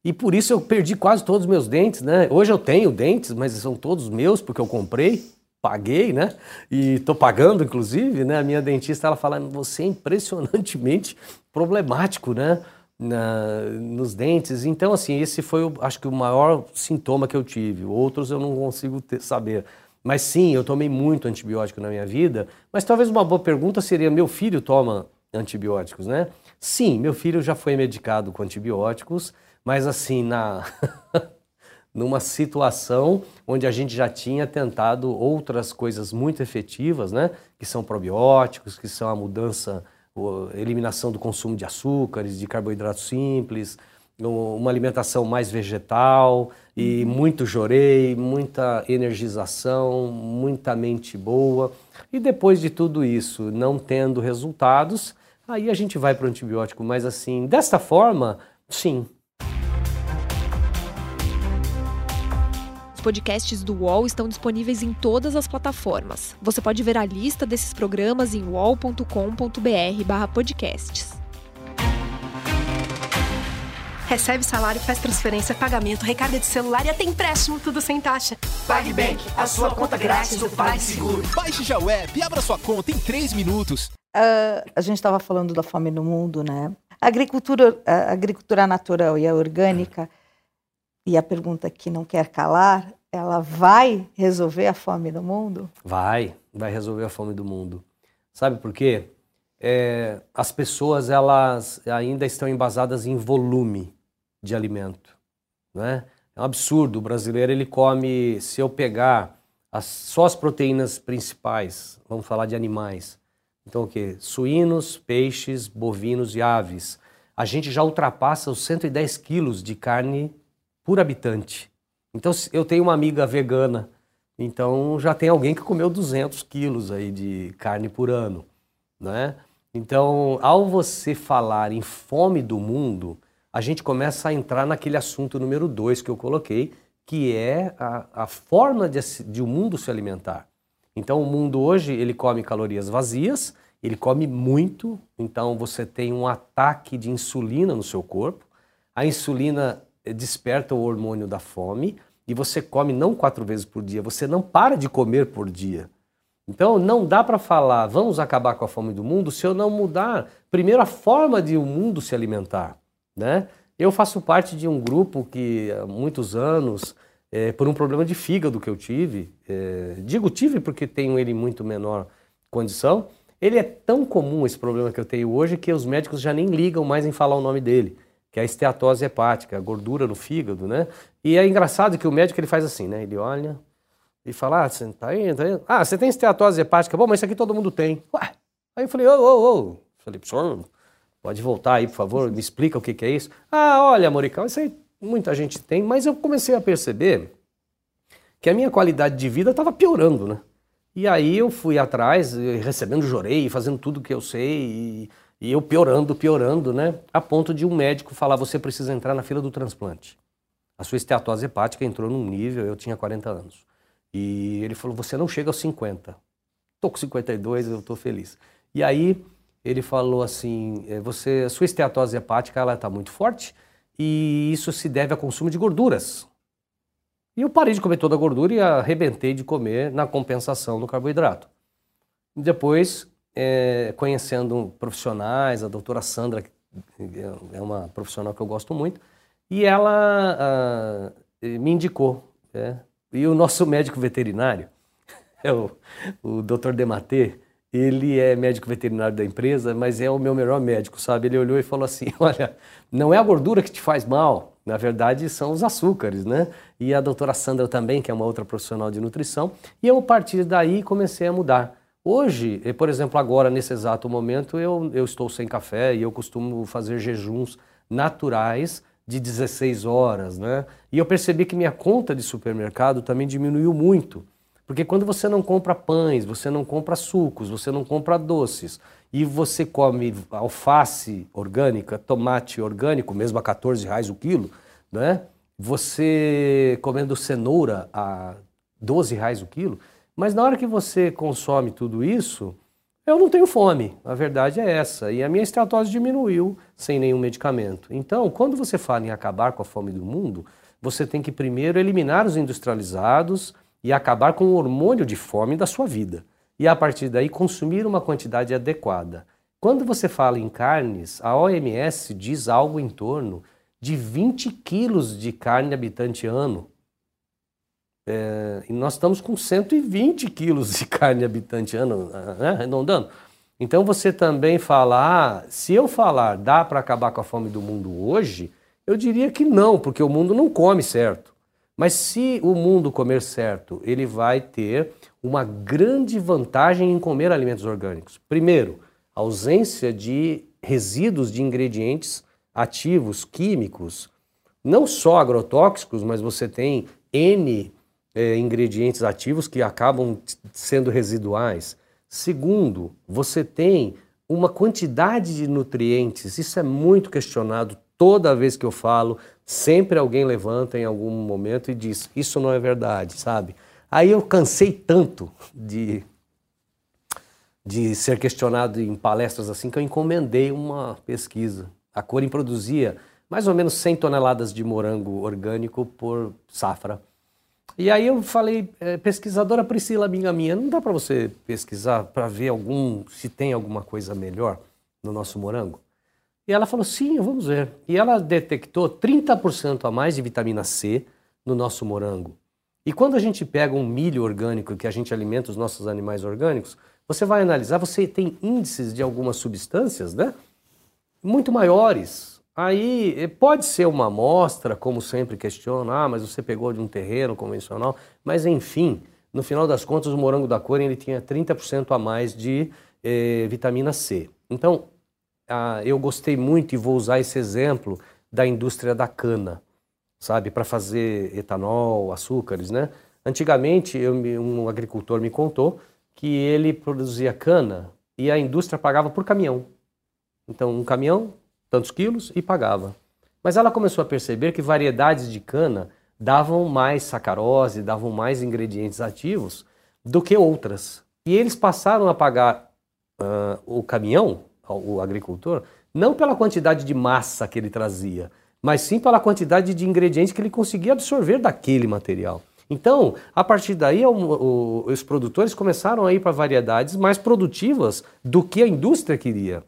E por isso eu perdi quase todos os meus dentes, né? Hoje eu tenho dentes, mas são todos meus porque eu comprei, paguei, né? E estou pagando, inclusive, né? A minha dentista ela fala: você é impressionantemente problemático, né? Na, nos dentes. Então, assim, esse foi, acho que, o maior sintoma que eu tive. Outros eu não consigo ter, saber. Mas sim, eu tomei muito antibiótico na minha vida. Mas talvez uma boa pergunta seria: meu filho toma antibióticos, né? Sim, meu filho já foi medicado com antibióticos, mas assim, na numa situação onde a gente já tinha tentado outras coisas muito efetivas, né? Que são probióticos, que são a mudança, a eliminação do consumo de açúcares, de carboidratos simples, uma alimentação mais vegetal e uhum. muito jorei, muita energização, muita mente boa. E depois de tudo isso, não tendo resultados, aí a gente vai para o antibiótico. Mas assim, desta forma, sim. Os podcasts do UOL estão disponíveis em todas as plataformas. Você pode ver a lista desses programas em wall.com.br/podcasts. Recebe salário, faz transferência, pagamento, recarga de celular e até empréstimo, tudo sem taxa. PagBank, a sua conta grátis do PagSeguro. Baixe já o app e abra sua conta em 3 minutos. Uh, a gente estava falando da fome no mundo, né? A agricultura, a agricultura natural e a orgânica, e a pergunta que não quer calar, ela vai resolver a fome do mundo? Vai, vai resolver a fome do mundo. Sabe por quê? É, as pessoas elas ainda estão embasadas em volume de alimento. Né? É um absurdo. O brasileiro ele come, se eu pegar as, só as proteínas principais, vamos falar de animais. Então o que? Suínos, peixes, bovinos e aves. A gente já ultrapassa os 110 quilos de carne por habitante. Então eu tenho uma amiga vegana, então já tem alguém que comeu 200 quilos aí de carne por ano, né? Então, ao você falar em fome do mundo, a gente começa a entrar naquele assunto número dois que eu coloquei, que é a, a forma de, de o mundo se alimentar. Então, o mundo hoje, ele come calorias vazias, ele come muito, então você tem um ataque de insulina no seu corpo. A insulina desperta o hormônio da fome e você come não quatro vezes por dia, você não para de comer por dia. Então, não dá para falar, vamos acabar com a fome do mundo, se eu não mudar, primeiro, a forma de o mundo se alimentar. Né? Eu faço parte de um grupo que há muitos anos, é, por um problema de fígado que eu tive, é, digo tive porque tenho ele muito menor condição, ele é tão comum esse problema que eu tenho hoje que os médicos já nem ligam mais em falar o nome dele, que é a esteatose hepática, a gordura no fígado, né? E é engraçado que o médico ele faz assim, né? Ele olha e fala, ah, você tá tá? Ah, você tem esteatose hepática? Bom, mas isso aqui todo mundo tem. Ué. Aí eu falei, ô, ô, ô. Falei, professor, Pode voltar aí, por favor, me explica o que, que é isso. Ah, olha, Morical, isso aí muita gente tem, mas eu comecei a perceber que a minha qualidade de vida estava piorando, né? E aí eu fui atrás, recebendo jorei, fazendo tudo que eu sei, e, e, eu piorando, piorando, né? A ponto de um médico falar, você precisa entrar na fila do transplante. A sua esteatose hepática entrou num nível, eu tinha 40 anos. E ele falou, você não chega aos 50. Tô com 52, eu tô feliz. E aí ele falou assim: é, você, a sua esteatose hepática ela está muito forte e isso se deve ao consumo de gorduras. E eu parei de comer toda a gordura e arrebentei de comer na compensação do carboidrato. Depois, é, conhecendo profissionais, a doutora Sandra é uma profissional que eu gosto muito, e ela ah, me indicou. É, e o nosso médico veterinário, é o, o Dr. Dematê, ele é médico veterinário da empresa, mas é o meu melhor médico, sabe? Ele olhou e falou assim: olha, não é a gordura que te faz mal, na verdade são os açúcares, né? E a doutora Sandra também, que é uma outra profissional de nutrição, e eu, a partir daí, comecei a mudar. Hoje, eh, por exemplo, agora, nesse exato momento, eu, eu estou sem café e eu costumo fazer jejuns naturais de 16 horas, né? E eu percebi que minha conta de supermercado também diminuiu muito. Porque quando você não compra pães, você não compra sucos, você não compra doces e você come alface orgânica, tomate orgânico, mesmo a 14 reais o quilo, né? Você comendo cenoura a 12 reais o quilo, mas na hora que você consome tudo isso, eu não tenho fome. A verdade é essa. E a minha estratose diminuiu sem nenhum medicamento. Então, quando você fala em acabar com a fome do mundo, você tem que primeiro eliminar os industrializados e acabar com o hormônio de fome da sua vida. E a partir daí consumir uma quantidade adequada. Quando você fala em carnes, a OMS diz algo em torno de 20 quilos de carne habitante ano. É, e nós estamos com 120 quilos de carne habitante ano, né, arredondando. Então você também fala, ah, se eu falar dá para acabar com a fome do mundo hoje, eu diria que não, porque o mundo não come certo. Mas se o mundo comer certo, ele vai ter uma grande vantagem em comer alimentos orgânicos. Primeiro, ausência de resíduos de ingredientes ativos, químicos, não só agrotóxicos, mas você tem N é, ingredientes ativos que acabam sendo residuais. Segundo, você tem uma quantidade de nutrientes, isso é muito questionado toda vez que eu falo, sempre alguém levanta em algum momento e diz: Isso não é verdade, sabe? Aí eu cansei tanto de, de ser questionado em palestras assim que eu encomendei uma pesquisa. A Corin produzia mais ou menos 100 toneladas de morango orgânico por safra. E aí eu falei, é, pesquisadora Priscila, amiga minha, não dá para você pesquisar para ver algum se tem alguma coisa melhor no nosso morango? E ela falou, sim, vamos ver. E ela detectou 30% a mais de vitamina C no nosso morango. E quando a gente pega um milho orgânico que a gente alimenta os nossos animais orgânicos, você vai analisar, você tem índices de algumas substâncias, né? Muito maiores Aí eh, pode ser uma amostra, como sempre questionam, ah, mas você pegou de um terreno convencional, mas enfim, no final das contas o morango da cor ele tinha 30% a mais de eh, vitamina C. Então, ah, eu gostei muito e vou usar esse exemplo da indústria da cana, sabe, para fazer etanol, açúcares, né? Antigamente, eu, um agricultor me contou que ele produzia cana e a indústria pagava por caminhão. Então, um caminhão tantos quilos e pagava. Mas ela começou a perceber que variedades de cana davam mais sacarose, davam mais ingredientes ativos do que outras. E eles passaram a pagar uh, o caminhão, o agricultor, não pela quantidade de massa que ele trazia, mas sim pela quantidade de ingredientes que ele conseguia absorver daquele material. Então, a partir daí, o, o, os produtores começaram a ir para variedades mais produtivas do que a indústria queria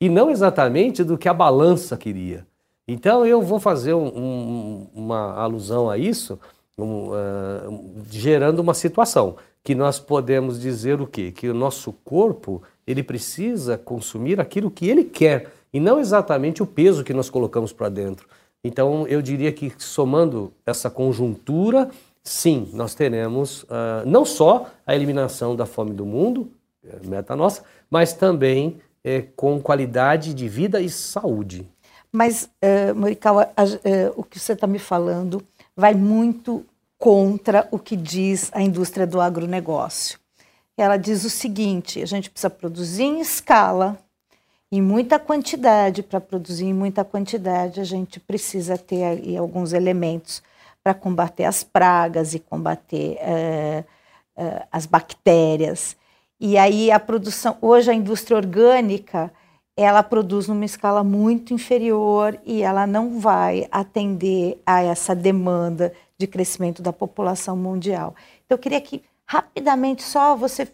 e não exatamente do que a balança queria. Então eu vou fazer um, um, uma alusão a isso, um, uh, gerando uma situação que nós podemos dizer o quê? Que o nosso corpo ele precisa consumir aquilo que ele quer e não exatamente o peso que nós colocamos para dentro. Então eu diria que somando essa conjuntura, sim, nós teremos uh, não só a eliminação da fome do mundo, é meta nossa, mas também é, com qualidade de vida e saúde. Mas, uh, Morikawa, uh, o que você está me falando vai muito contra o que diz a indústria do agronegócio. Ela diz o seguinte: a gente precisa produzir em escala, em muita quantidade. Para produzir em muita quantidade, a gente precisa ter aí alguns elementos para combater as pragas e combater uh, uh, as bactérias. E aí a produção, hoje a indústria orgânica, ela produz numa escala muito inferior e ela não vai atender a essa demanda de crescimento da população mundial. Então eu queria que rapidamente só você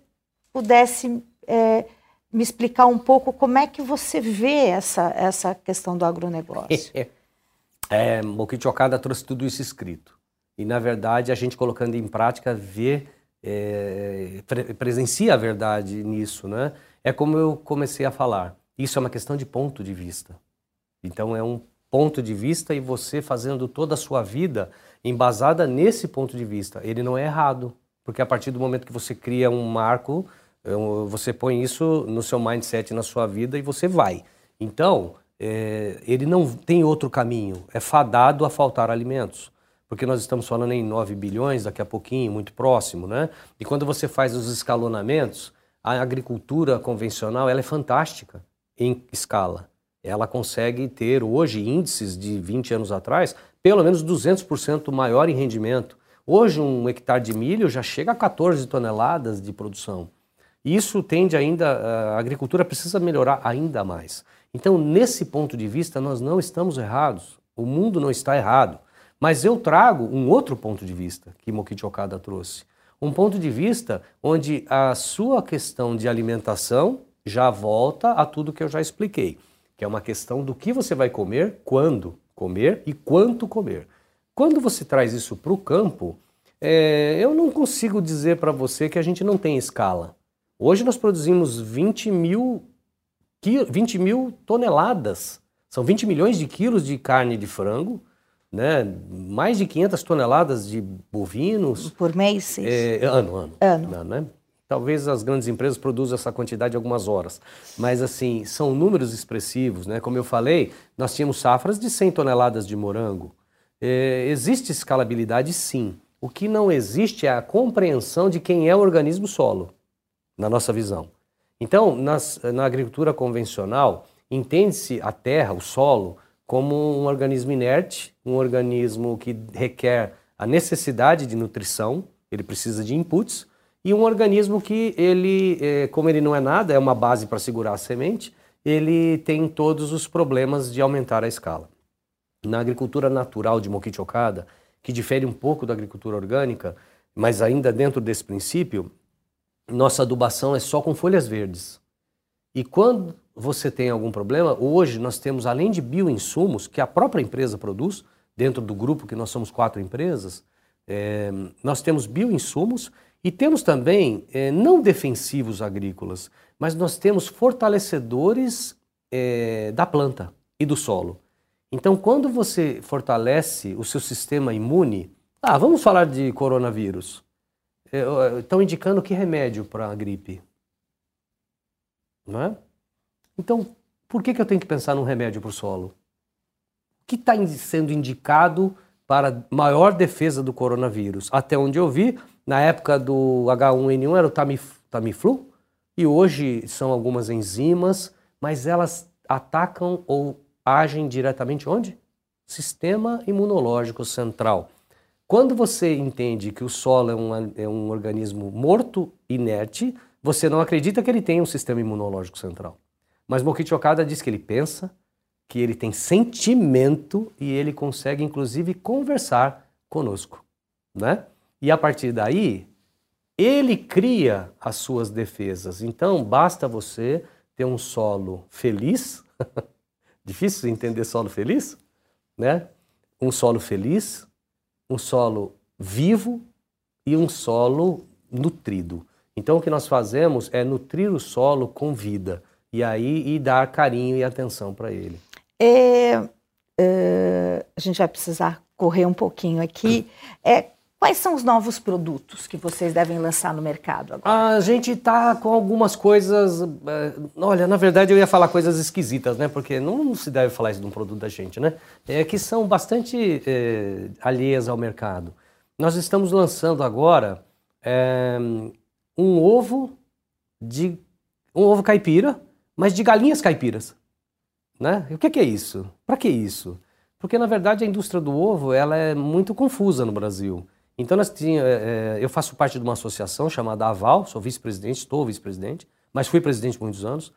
pudesse é, me explicar um pouco como é que você vê essa, essa questão do agronegócio. é, Mokichi Okada trouxe tudo isso escrito. E, na verdade, a gente colocando em prática vê é, pre presencia a verdade nisso, né? É como eu comecei a falar. Isso é uma questão de ponto de vista. Então é um ponto de vista e você fazendo toda a sua vida embasada nesse ponto de vista. Ele não é errado, porque a partir do momento que você cria um marco, é você põe isso no seu mindset, na sua vida e você vai. Então, é, ele não tem outro caminho. É fadado a faltar alimentos porque nós estamos falando em 9 bilhões daqui a pouquinho, muito próximo, né? E quando você faz os escalonamentos, a agricultura convencional ela é fantástica em escala. Ela consegue ter hoje índices de 20 anos atrás, pelo menos 200% maior em rendimento. Hoje um hectare de milho já chega a 14 toneladas de produção. Isso tende ainda, a agricultura precisa melhorar ainda mais. Então, nesse ponto de vista, nós não estamos errados. O mundo não está errado. Mas eu trago um outro ponto de vista que Mokichi Okada trouxe. Um ponto de vista onde a sua questão de alimentação já volta a tudo que eu já expliquei, que é uma questão do que você vai comer, quando comer e quanto comer. Quando você traz isso para o campo, é, eu não consigo dizer para você que a gente não tem escala. Hoje nós produzimos 20 mil, 20 mil toneladas, são 20 milhões de quilos de carne de frango, né? mais de 500 toneladas de bovinos. Por mês? É, ano, ano. Ano. ano né? Talvez as grandes empresas produzam essa quantidade em algumas horas, mas assim, são números expressivos, né? Como eu falei, nós tínhamos safras de 100 toneladas de morango. É, existe escalabilidade sim. O que não existe é a compreensão de quem é o organismo solo, na nossa visão. Então, nas, na agricultura convencional, entende-se a terra, o solo, como um organismo inerte, um organismo que requer a necessidade de nutrição, ele precisa de inputs, e um organismo que ele, é, como ele não é nada, é uma base para segurar a semente, ele tem todos os problemas de aumentar a escala. Na agricultura natural de Mokichi Okada, que difere um pouco da agricultura orgânica, mas ainda dentro desse princípio, nossa adubação é só com folhas verdes. E quando você tem algum problema, hoje nós temos, além de bioinsumos, que a própria empresa produz, dentro do grupo que nós somos quatro empresas, é, nós temos bioinsumos e temos também, é, não defensivos agrícolas, mas nós temos fortalecedores é, da planta e do solo. Então, quando você fortalece o seu sistema imune, ah, vamos falar de coronavírus. É, estão indicando que remédio para a gripe? Não é? Então, por que, que eu tenho que pensar num remédio para o solo? O que está sendo indicado para maior defesa do coronavírus? Até onde eu vi, na época do H1N1 era o Tamiflu, e hoje são algumas enzimas, mas elas atacam ou agem diretamente onde? Sistema imunológico central. Quando você entende que o solo é um, é um organismo morto, inerte, você não acredita que ele tem um sistema imunológico central. Mas Mokichi Okada diz que ele pensa, que ele tem sentimento e ele consegue inclusive conversar conosco, né? E a partir daí, ele cria as suas defesas. Então, basta você ter um solo feliz. Difícil entender solo feliz, né? Um solo feliz, um solo vivo e um solo nutrido. Então, o que nós fazemos é nutrir o solo com vida e aí e dar carinho e atenção para ele. É, é, a gente vai precisar correr um pouquinho aqui. É, Quais são os novos produtos que vocês devem lançar no mercado agora? A gente está com algumas coisas. É, olha, na verdade eu ia falar coisas esquisitas, né? Porque não se deve falar isso de um produto da gente, né? É que são bastante é, alheias ao mercado. Nós estamos lançando agora é, um ovo de um ovo caipira, mas de galinhas caipiras, né? E o que é isso? Para que isso? Porque na verdade a indústria do ovo ela é muito confusa no Brasil. Então nós tinha, é, é, eu faço parte de uma associação chamada Aval, sou vice-presidente, estou vice-presidente, mas fui presidente muitos anos,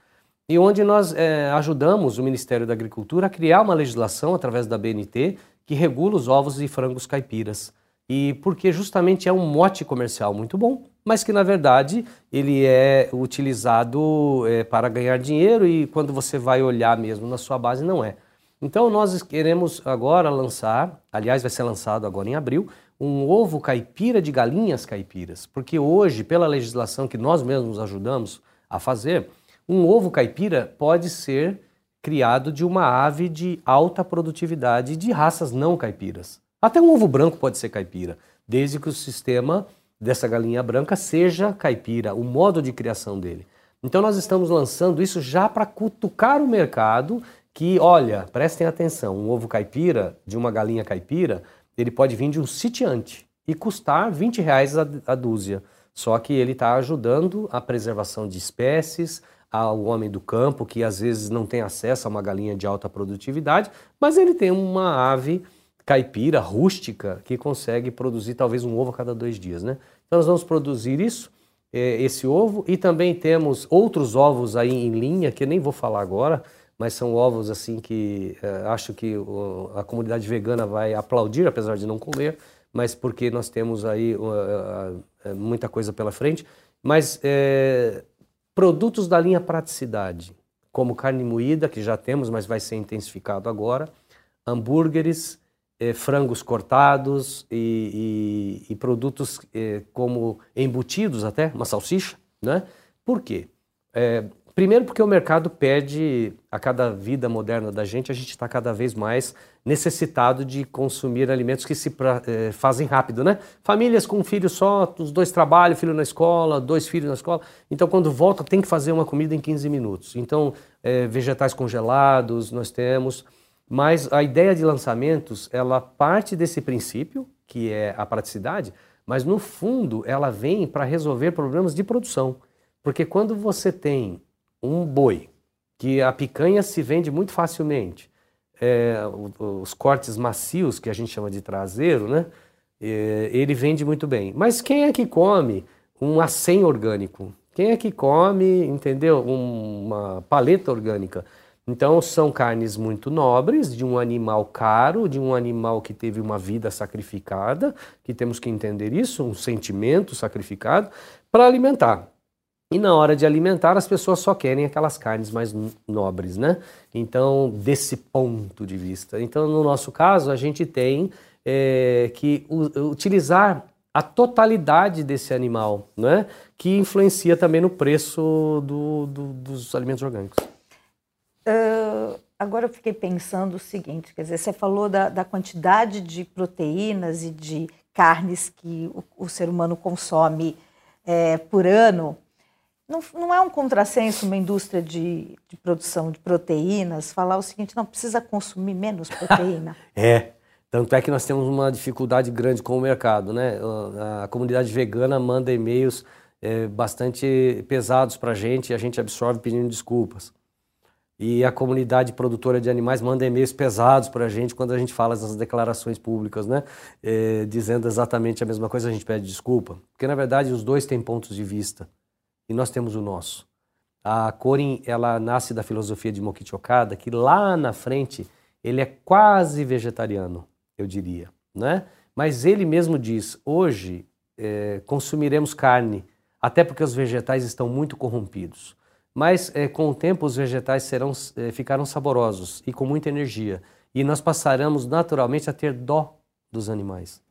e onde nós é, ajudamos o Ministério da Agricultura a criar uma legislação através da BNT que regula os ovos e frangos caipiras. E porque justamente é um mote comercial muito bom, mas que na verdade ele é utilizado é, para ganhar dinheiro e quando você vai olhar mesmo na sua base não é. Então nós queremos agora lançar, aliás vai ser lançado agora em abril, um ovo caipira de galinhas caipiras, porque hoje, pela legislação que nós mesmos ajudamos a fazer, um ovo caipira pode ser criado de uma ave de alta produtividade de raças não caipiras. Até um ovo branco pode ser caipira, desde que o sistema dessa galinha branca seja caipira, o modo de criação dele. Então nós estamos lançando isso já para cutucar o mercado que, olha, prestem atenção, um ovo caipira de uma galinha caipira ele pode vir de um sitiante e custar 20 reais a, a dúzia. Só que ele está ajudando a preservação de espécies, ao homem do campo que às vezes não tem acesso a uma galinha de alta produtividade, mas ele tem uma ave caipira, rústica, que consegue produzir talvez um ovo a cada dois dias. Né? Então nós vamos produzir isso é, esse ovo e também temos outros ovos aí em linha que eu nem vou falar agora, mas são ovos assim que é, acho que o, a comunidade vegana vai aplaudir, apesar de não comer, mas porque nós temos aí uh, uh, muita coisa pela frente. Mas é, produtos da linha praticidade, como carne moída, que já temos, mas vai ser intensificado agora, hambúrgueres, eh, frangos cortados e, e, e produtos eh, como embutidos até, uma salsicha, né? Por quê? É, primeiro porque o mercado pede, a cada vida moderna da gente, a gente está cada vez mais necessitado de consumir alimentos que se pra, eh, fazem rápido, né? Famílias com um filho só, os dois trabalham, filho na escola, dois filhos na escola. Então, quando volta, tem que fazer uma comida em 15 minutos. Então, eh, vegetais congelados nós temos. Mas a ideia de lançamentos, ela parte desse princípio, que é a praticidade, mas no fundo ela vem para resolver problemas de produção. Porque quando você tem um boi, que a picanha se vende muito facilmente, é, os cortes macios, que a gente chama de traseiro, né? É, ele vende muito bem. Mas quem é que come um acém orgânico? Quem é que come, entendeu? uma paleta orgânica? Então são carnes muito nobres, de um animal caro, de um animal que teve uma vida sacrificada, que temos que entender isso, um sentimento sacrificado, para alimentar. E na hora de alimentar, as pessoas só querem aquelas carnes mais nobres, né? Então, desse ponto de vista. Então, no nosso caso, a gente tem é, que utilizar a totalidade desse animal, né? Que influencia também no preço do, do, dos alimentos orgânicos. Uh, agora eu fiquei pensando o seguinte, quer dizer, você falou da, da quantidade de proteínas e de carnes que o, o ser humano consome é, por ano. Não, não é um contrassenso uma indústria de, de, produção de proteínas falar o seguinte, não precisa consumir menos proteína? é, tanto é que nós temos uma dificuldade grande com o mercado, né? A comunidade vegana manda e-mails é, bastante pesados para a gente e a gente absorve pedindo desculpas. E a comunidade produtora de animais manda e-mails pesados para a gente quando a gente fala essas declarações públicas, né? É, dizendo exatamente a mesma coisa, a gente pede desculpa. Porque, na verdade, os dois têm pontos de vista e nós temos o nosso. A Corin, ela nasce da filosofia de Mokichi Okada, que lá na frente ele é quase vegetariano, eu diria, né? Mas ele mesmo diz, hoje é, consumiremos carne, até porque os vegetais estão muito corrompidos. Mas é, com o tempo os vegetais serão, é, ficaram saborosos e com muita energia. E nós passaremos naturalmente a ter dó dos animais.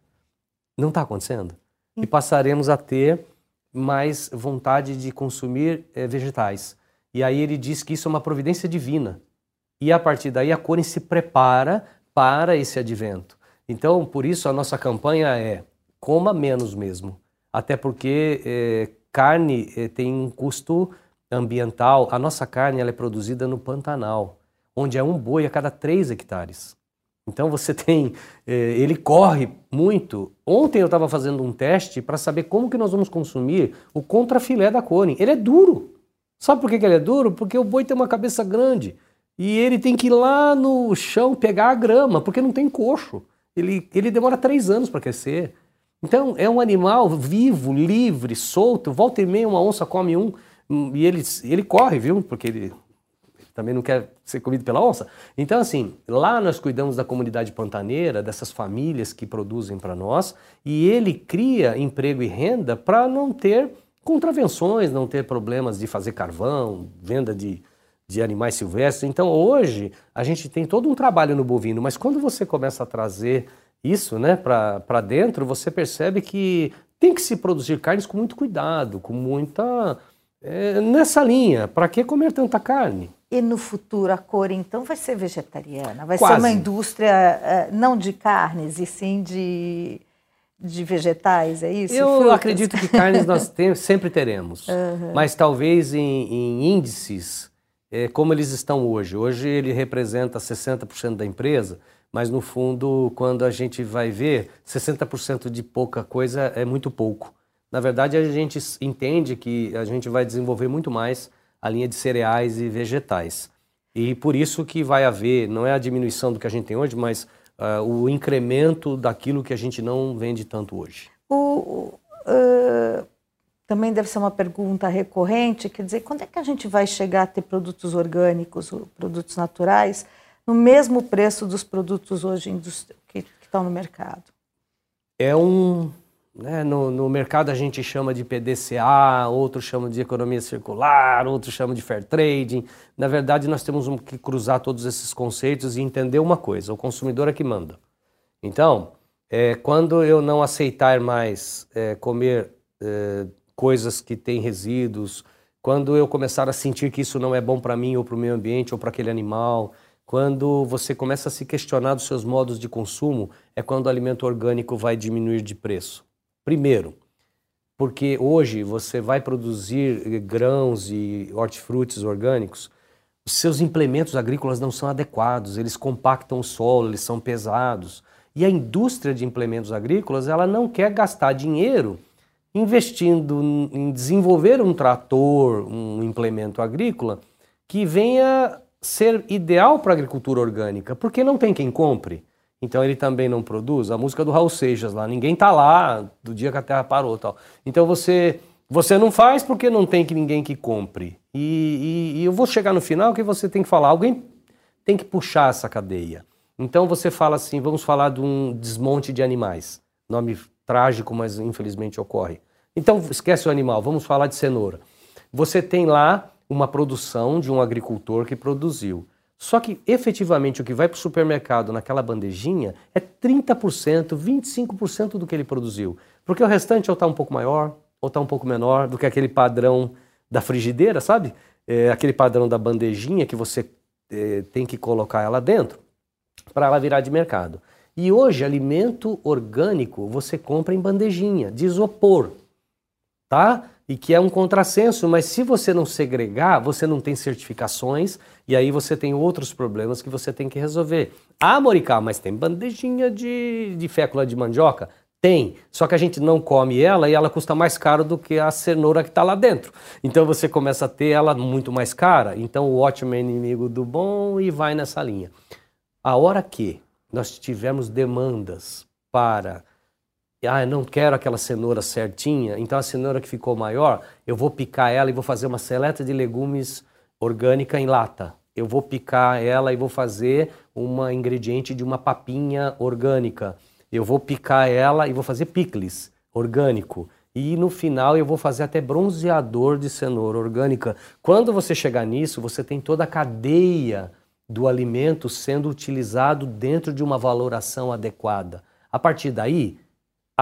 Não está acontecendo? E passaremos a ter mais vontade de consumir é, vegetais. E aí ele diz que isso é uma providência divina. E a partir daí a Corin se prepara para esse advento. Então, por isso a nossa campanha é coma menos mesmo. Até porque é, carne é, tem um custo ambiental. A nossa carne ela é produzida no Pantanal, onde é um boi a cada três hectares. Então você tem, eh, ele corre muito. Ontem eu estava fazendo um teste para saber como que nós vamos consumir o contrafilé da Cone. Ele é duro. Sabe por que, que ele é duro? Porque o boi tem uma cabeça grande e ele tem que ir lá no chão pegar a grama, porque não tem coxo. Ele, ele demora três anos para crescer. Então é um animal vivo, livre, solto. Volta e meia uma onça come um e ele, ele corre, viu? Porque ele também não quer ser comido pela onça. Então, assim, lá nós cuidamos da comunidade pantaneira, dessas famílias que produzem para nós, e ele cria emprego e renda para não ter contravenções, não ter problemas de fazer carvão, venda de, de animais silvestres. Então, hoje, a gente tem todo um trabalho no bovino, mas quando você começa a trazer isso né, para dentro, você percebe que tem que se produzir carnes com muito cuidado, com muita. É, nessa linha. Para que comer tanta carne? E no futuro a cor então vai ser vegetariana? Vai Quase. ser uma indústria uh, não de carnes, e sim de, de vegetais, é isso? Eu Frutas? acredito que carnes nós tem, sempre teremos, uhum. mas talvez em, em índices é, como eles estão hoje. Hoje ele representa 60% da empresa, mas no fundo, quando a gente vai ver, 60% de pouca coisa é muito pouco. Na verdade, a gente entende que a gente vai desenvolver muito mais a linha de cereais e vegetais. E por isso que vai haver, não é a diminuição do que a gente tem hoje, mas uh, o incremento daquilo que a gente não vende tanto hoje. O, uh, também deve ser uma pergunta recorrente, quer dizer, quando é que a gente vai chegar a ter produtos orgânicos, produtos naturais, no mesmo preço dos produtos hoje que, que estão no mercado? É um, né, no, no, mercado a gente chama de PDCA, outros chamam de economia circular, outros chamam de fair trading. Na verdade, nós temos que cruzar todos esses conceitos e entender uma coisa: o consumidor é que manda. Então, é, quando eu não aceitar mais é, comer é, coisas que têm resíduos, quando eu começar a sentir que isso não é bom para mim ou para o meio ambiente ou para aquele animal, quando você começa a se questionar dos seus modos de consumo, é quando o alimento orgânico vai diminuir de preço. Primeiro, porque hoje você vai produzir grãos e hortifrutis orgânicos, os seus implementos agrícolas não são adequados, eles compactam o solo, eles são pesados. E a indústria de implementos agrícolas, ela não quer gastar dinheiro investindo em desenvolver um trator, um implemento agrícola que venha ser ideal para a agricultura orgânica, porque não tem quem compre. Então ele também não produz. A música do Raul Seixas lá, ninguém tá lá do dia que a Terra parou, tal. Então você você não faz porque não tem que ninguém que compre. E, e, e eu vou chegar no final que você tem que falar, alguém tem que puxar essa cadeia. Então você fala assim, vamos falar de um desmonte de animais. Nome trágico, mas infelizmente ocorre. Então esquece o animal, vamos falar de cenoura. Você tem lá uma produção de um agricultor que produziu. Só que efetivamente o que vai para o supermercado naquela bandejinha é 30%, 25% do que ele produziu. Porque o restante ou está um pouco maior, ou está um pouco menor do que aquele padrão da frigideira, sabe? É, aquele padrão da bandejinha que você é, tem que colocar ela dentro para ela virar de mercado. E hoje, alimento orgânico você compra em bandejinha, de isopor, tá? E que é um contrassenso, mas se você não segregar, você não tem certificações e aí você tem outros problemas que você tem que resolver. Ah, Moricá, mas tem bandejinha de, de fécula de mandioca? Tem, só que a gente não come ela e ela custa mais caro do que a cenoura que está lá dentro. Então você começa a ter ela muito mais cara. Então o ótimo é inimigo do bom e vai nessa linha. A hora que nós tivermos demandas para, ah, eu não quero aquela cenoura certinha, então a cenoura que ficou maior, eu vou picar ela e vou fazer uma seleta de legumes orgânica em lata. Eu vou picar ela e vou fazer uma ingrediente de uma papinha orgânica. Eu vou picar ela e vou fazer picles orgânico. E no final eu vou fazer até bronzeador de cenoura orgânica. Quando você chegar nisso, você tem toda a cadeia do alimento sendo utilizado dentro de uma valoração adequada. A partir daí,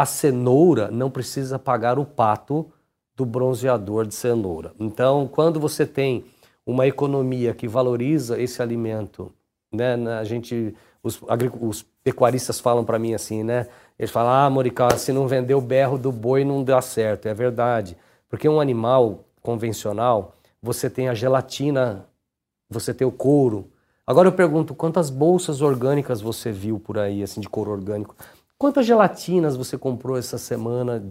a cenoura não precisa pagar o pato do bronzeador de cenoura. Então, quando você tem uma economia que valoriza esse alimento, né, a gente, os, os pecuaristas falam para mim assim, né? Eles falam, ah, Morical, se não vender o berro do boi não dá certo. É verdade, porque um animal convencional, você tem a gelatina, você tem o couro, Agora eu pergunto, quantas bolsas orgânicas você viu por aí, assim, de couro orgânico? Quantas gelatinas você comprou essa semana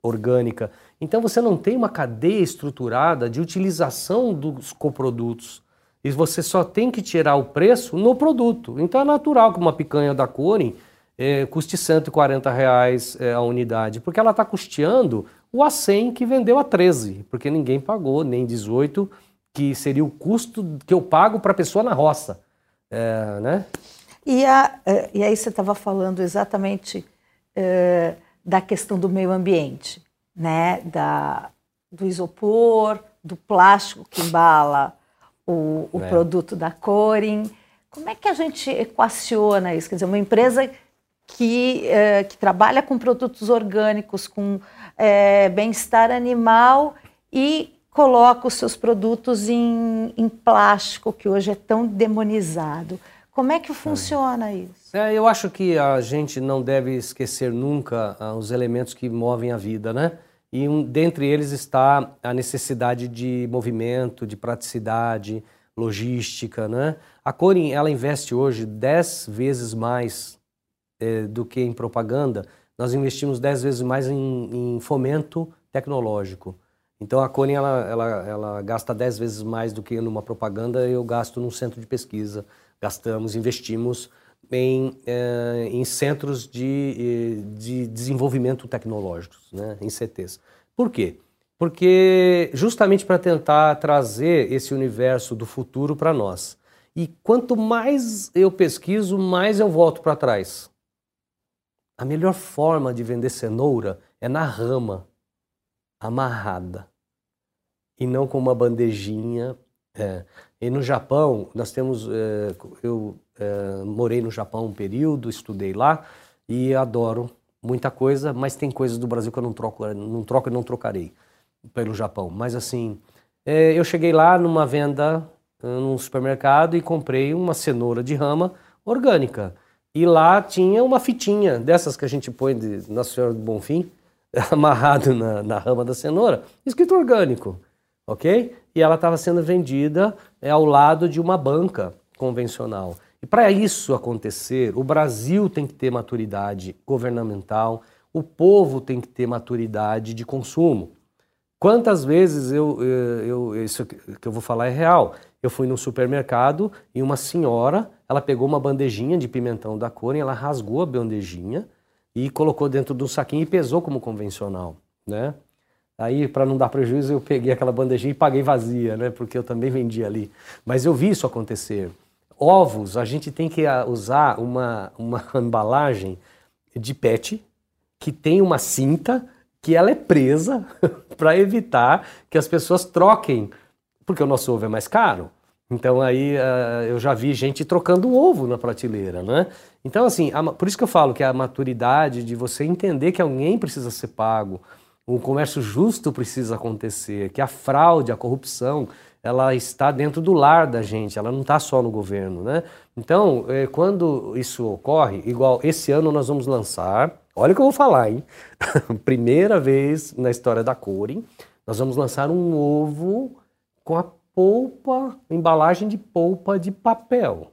orgânica? Então você não tem uma cadeia estruturada de utilização dos coprodutos. E você só tem que tirar o preço no produto. Então é natural que uma picanha da Corin é, custe 140 reais é, a unidade, porque ela está custeando o A100 que vendeu a 13, porque ninguém pagou nem 18 que seria o custo que eu pago para a pessoa na roça, é, né? E, a, é, e aí você estava falando exatamente é, da questão do meio ambiente, né? Da, do isopor, do plástico que embala o, o é. produto da Corin. Como é que a gente equaciona isso? Quer dizer, uma empresa que, é, que trabalha com produtos orgânicos, com bem-estar animal e coloca os seus produtos em, em plástico, que hoje é tão demonizado. Como é que funciona é. isso? É, eu acho que a gente não deve esquecer nunca ah, os elementos que movem a vida, né? E um, dentre eles está a necessidade de movimento, de praticidade, logística, né? A Corin, ela investe hoje 10 vezes mais é, do que em propaganda. Nós investimos 10 vezes mais em, em fomento tecnológico. Então a Cone ela, ela, ela gasta 10 vezes mais do que numa propaganda, eu gasto num centro de pesquisa. Gastamos, investimos em, eh, em centros de, de desenvolvimento tecnológicos, né, em CTs. Por quê? porque justamente para tentar trazer esse universo do futuro para nós. E quanto mais eu pesquiso, mais eu volto para trás. A melhor forma de vender cenoura é na rama, amarrada, e não com uma bandejinha. É. E no Japão, nós temos. É, eu é, morei no Japão um período, estudei lá e adoro muita coisa, mas tem coisas do Brasil que eu não troco, não troco e não trocarei pelo Japão. Mas assim, eu cheguei lá numa venda num supermercado e comprei uma cenoura de rama orgânica. E lá tinha uma fitinha dessas que a gente põe de Senhora do Bonfim, amarrado na, na rama da cenoura, escrito orgânico, ok? E ela estava sendo vendida é, ao lado de uma banca convencional. E para isso acontecer, o Brasil tem que ter maturidade governamental, o povo tem que ter maturidade de consumo. Quantas vezes eu, eu, eu, isso que eu vou falar é real. Eu fui no supermercado e uma senhora, ela pegou uma bandejinha de pimentão da cor e ela rasgou a bandejinha e colocou dentro do saquinho e pesou como convencional, né? Aí, para não dar prejuízo, eu peguei aquela bandejinha e paguei vazia, né? Porque eu também vendi ali. Mas eu vi isso acontecer. Ovos, a gente tem que ah, usar uma, uma embalagem de PET que tem uma cinta que ela é presa para evitar que as pessoas troquem, porque o nosso ovo é mais caro. Então aí uh, eu já vi gente trocando ovo na prateleira, né? Então assim, a, por isso que eu falo que a maturidade de você entender que alguém precisa ser pago, o comércio justo precisa acontecer, que a fraude, a corrupção, ela está dentro do lar da gente, ela não está só no governo, né? Então, eh, quando isso ocorre, igual esse ano nós vamos lançar Olha o que eu vou falar, hein? Primeira vez na história da Core, nós vamos lançar um ovo com a polpa, embalagem de polpa de papel.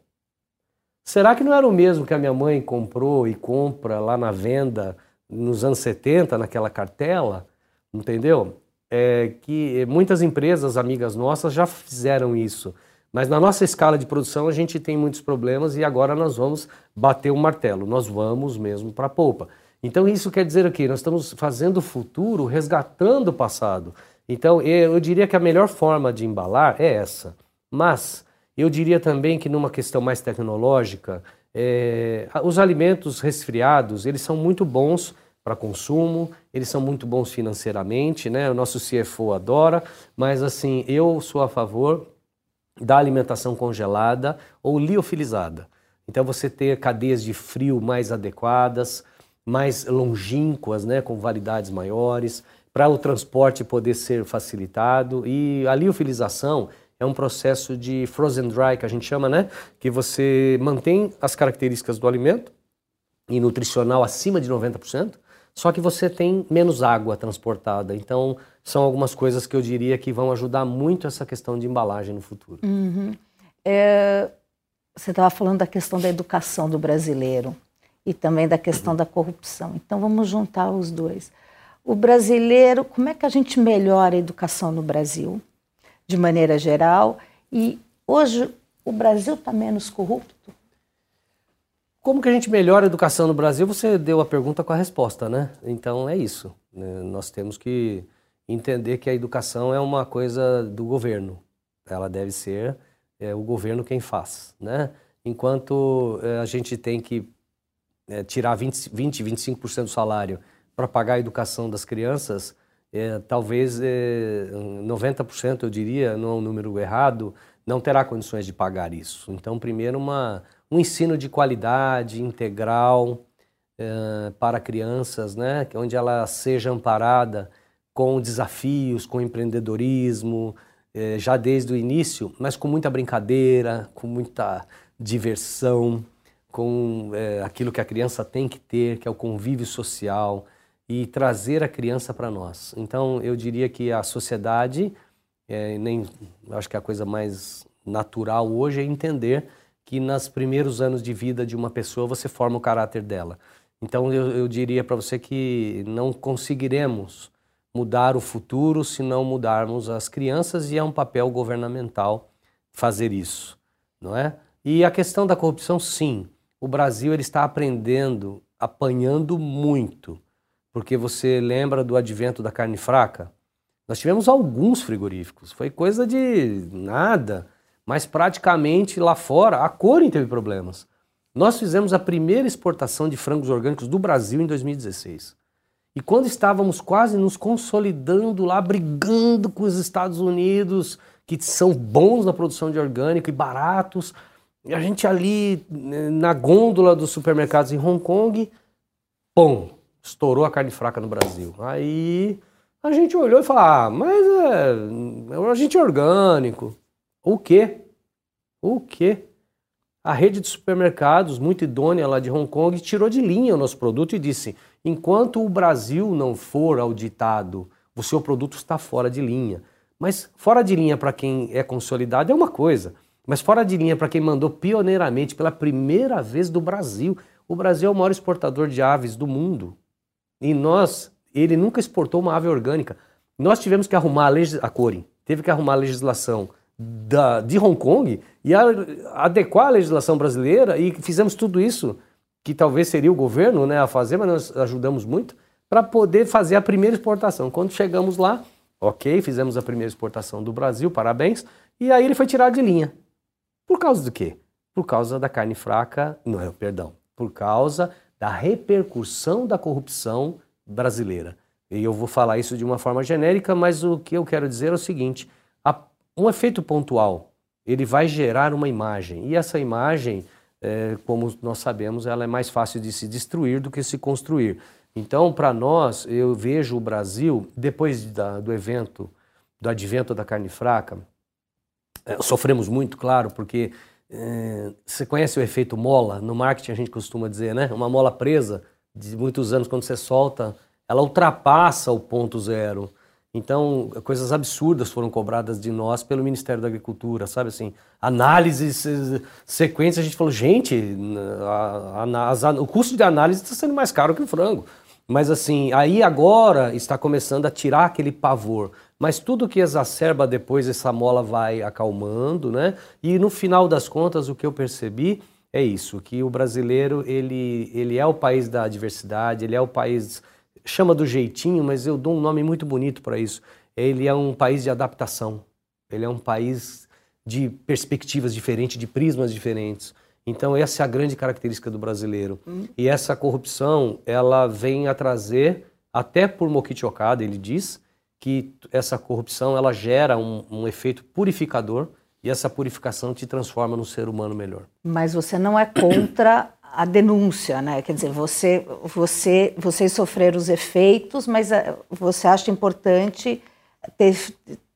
Será que não era o mesmo que a minha mãe comprou e compra lá na venda nos anos 70, naquela cartela? Entendeu? É que muitas empresas amigas nossas já fizeram isso. Mas na nossa escala de produção a gente tem muitos problemas e agora nós vamos bater o martelo. Nós vamos mesmo para a polpa. Então isso quer dizer o quê? Nós estamos fazendo o futuro, resgatando o passado. Então eu diria que a melhor forma de embalar é essa. Mas eu diria também que numa questão mais tecnológica, é, os alimentos resfriados eles são muito bons para consumo, eles são muito bons financeiramente, né? O nosso CFO adora, mas assim eu sou a favor da alimentação congelada ou liofilizada. Então você ter cadeias de frio mais adequadas, mais longínquas, né, com validades maiores, para o transporte poder ser facilitado. E a liofilização é um processo de frozen dry, que a gente chama, né, que você mantém as características do alimento e nutricional acima de 90%, só que você tem menos água transportada. Então, são algumas coisas que eu diria que vão ajudar muito essa questão de embalagem no futuro. Uhum. É, você estava falando da questão da educação do brasileiro e também da questão da corrupção. Então vamos juntar os dois. O brasileiro, como é que a gente melhora a educação no Brasil, de maneira geral? E hoje o Brasil está menos corrupto? Como que a gente melhora a educação no Brasil? Você deu a pergunta com a resposta, né? Então é isso. Né? Nós temos que entender que a educação é uma coisa do governo. Ela deve ser é, o governo quem faz, né? Enquanto é, a gente tem que é, tirar 20, 20 25% do salário para pagar a educação das crianças, é, talvez é, 90%, eu diria, não é um número errado, não terá condições de pagar isso. Então, primeiro, uma, um ensino de qualidade, integral, é, para crianças, né, onde ela seja amparada com desafios, com empreendedorismo, é, já desde o início, mas com muita brincadeira, com muita diversão com é, aquilo que a criança tem que ter, que é o convívio social, e trazer a criança para nós. Então, eu diria que a sociedade, é, nem, acho que a coisa mais natural hoje é entender que nos primeiros anos de vida de uma pessoa você forma o caráter dela. Então, eu, eu diria para você que não conseguiremos mudar o futuro se não mudarmos as crianças e é um papel governamental fazer isso, não é? E a questão da corrupção, sim o Brasil ele está aprendendo, apanhando muito, porque você lembra do advento da carne fraca? Nós tivemos alguns frigoríficos, foi coisa de nada, mas praticamente lá fora a Corin teve problemas. Nós fizemos a primeira exportação de frangos orgânicos do Brasil em 2016. E quando estávamos quase nos consolidando lá, brigando com os Estados Unidos, que são bons na produção de orgânico e baratos, e a gente ali né, na gôndola dos supermercados em Hong Kong, pum, estourou a carne fraca no Brasil. Aí a gente olhou e falou: ah, mas é, a gente é orgânico. O quê? O quê? A rede de supermercados, muito idônea lá de Hong Kong, tirou de linha o nosso produto e disse: enquanto o Brasil não for auditado, o seu produto está fora de linha. Mas fora de linha para quem é consolidado é uma coisa, mas fora de linha para quem mandou pioneiramente pela primeira vez do Brasil. O Brasil é o maior exportador de aves do mundo. E nós, ele nunca exportou uma ave orgânica. Nós tivemos que arrumar a, a teve que arrumar a legislação da, de Hong Kong e a, adequar a legislação brasileira e fizemos tudo isso, que talvez seria o governo né, a fazer, mas nós ajudamos muito, para poder fazer a primeira exportação. Quando chegamos lá, ok, fizemos a primeira exportação do Brasil, parabéns, e aí ele foi tirado de linha. Por causa do quê? Por causa da carne fraca, não é, perdão, por causa da repercussão da corrupção brasileira. E eu vou falar isso de uma forma genérica, mas o que eu quero dizer é o seguinte: um efeito pontual, ele vai gerar uma imagem. E essa imagem, é, como nós sabemos, ela é mais fácil de se destruir do que se construir. Então, para nós, eu vejo o Brasil, depois da, do evento, do advento da carne fraca, é, sofremos muito, claro, porque é, você conhece o efeito mola? No marketing a gente costuma dizer, né? Uma mola presa de muitos anos, quando você solta, ela ultrapassa o ponto zero. Então, coisas absurdas foram cobradas de nós pelo Ministério da Agricultura, sabe assim? Análises, sequências, a gente falou, gente, a, a, a, o custo de análise está sendo mais caro que o frango. Mas assim, aí agora está começando a tirar aquele pavor. Mas tudo que exacerba depois essa mola vai acalmando, né? E no final das contas, o que eu percebi é isso, que o brasileiro, ele, ele é o país da diversidade, ele é o país chama do jeitinho, mas eu dou um nome muito bonito para isso. Ele é um país de adaptação. Ele é um país de perspectivas diferentes, de prismas diferentes. Então essa é a grande característica do brasileiro. Hum. E essa corrupção, ela vem a trazer, até por Mokichi Okada, ele diz que essa corrupção ela gera um, um efeito purificador e essa purificação te transforma num ser humano melhor. Mas você não é contra a denúncia, né? Quer dizer, você, você, vocês sofreram os efeitos, mas eh, você acha importante ter,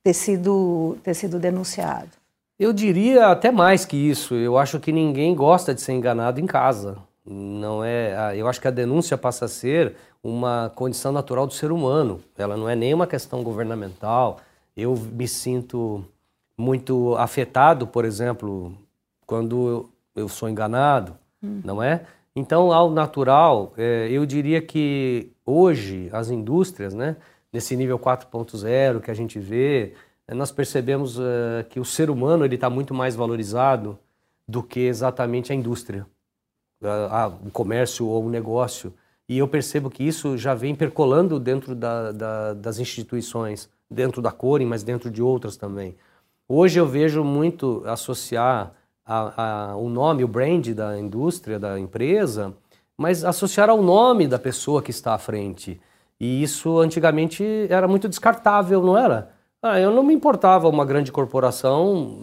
ter, sido, ter sido denunciado? Eu diria até mais que isso. Eu acho que ninguém gosta de ser enganado em casa. Não é. Eu acho que a denúncia passa a ser uma condição natural do ser humano. Ela não é nem uma questão governamental. Eu me sinto muito afetado, por exemplo, quando eu sou enganado hum. não é? Então, ao natural, é, eu diria que hoje as indústrias, né, nesse nível 4.0 que a gente vê, é, nós percebemos é, que o ser humano ele está muito mais valorizado do que exatamente a indústria, a, a, o comércio ou o negócio. E eu percebo que isso já vem percolando dentro da, da, das instituições, dentro da Corin, mas dentro de outras também. Hoje eu vejo muito associar a, a, o nome, o brand da indústria, da empresa, mas associar ao nome da pessoa que está à frente. E isso antigamente era muito descartável, não era? Ah, eu não me importava uma grande corporação,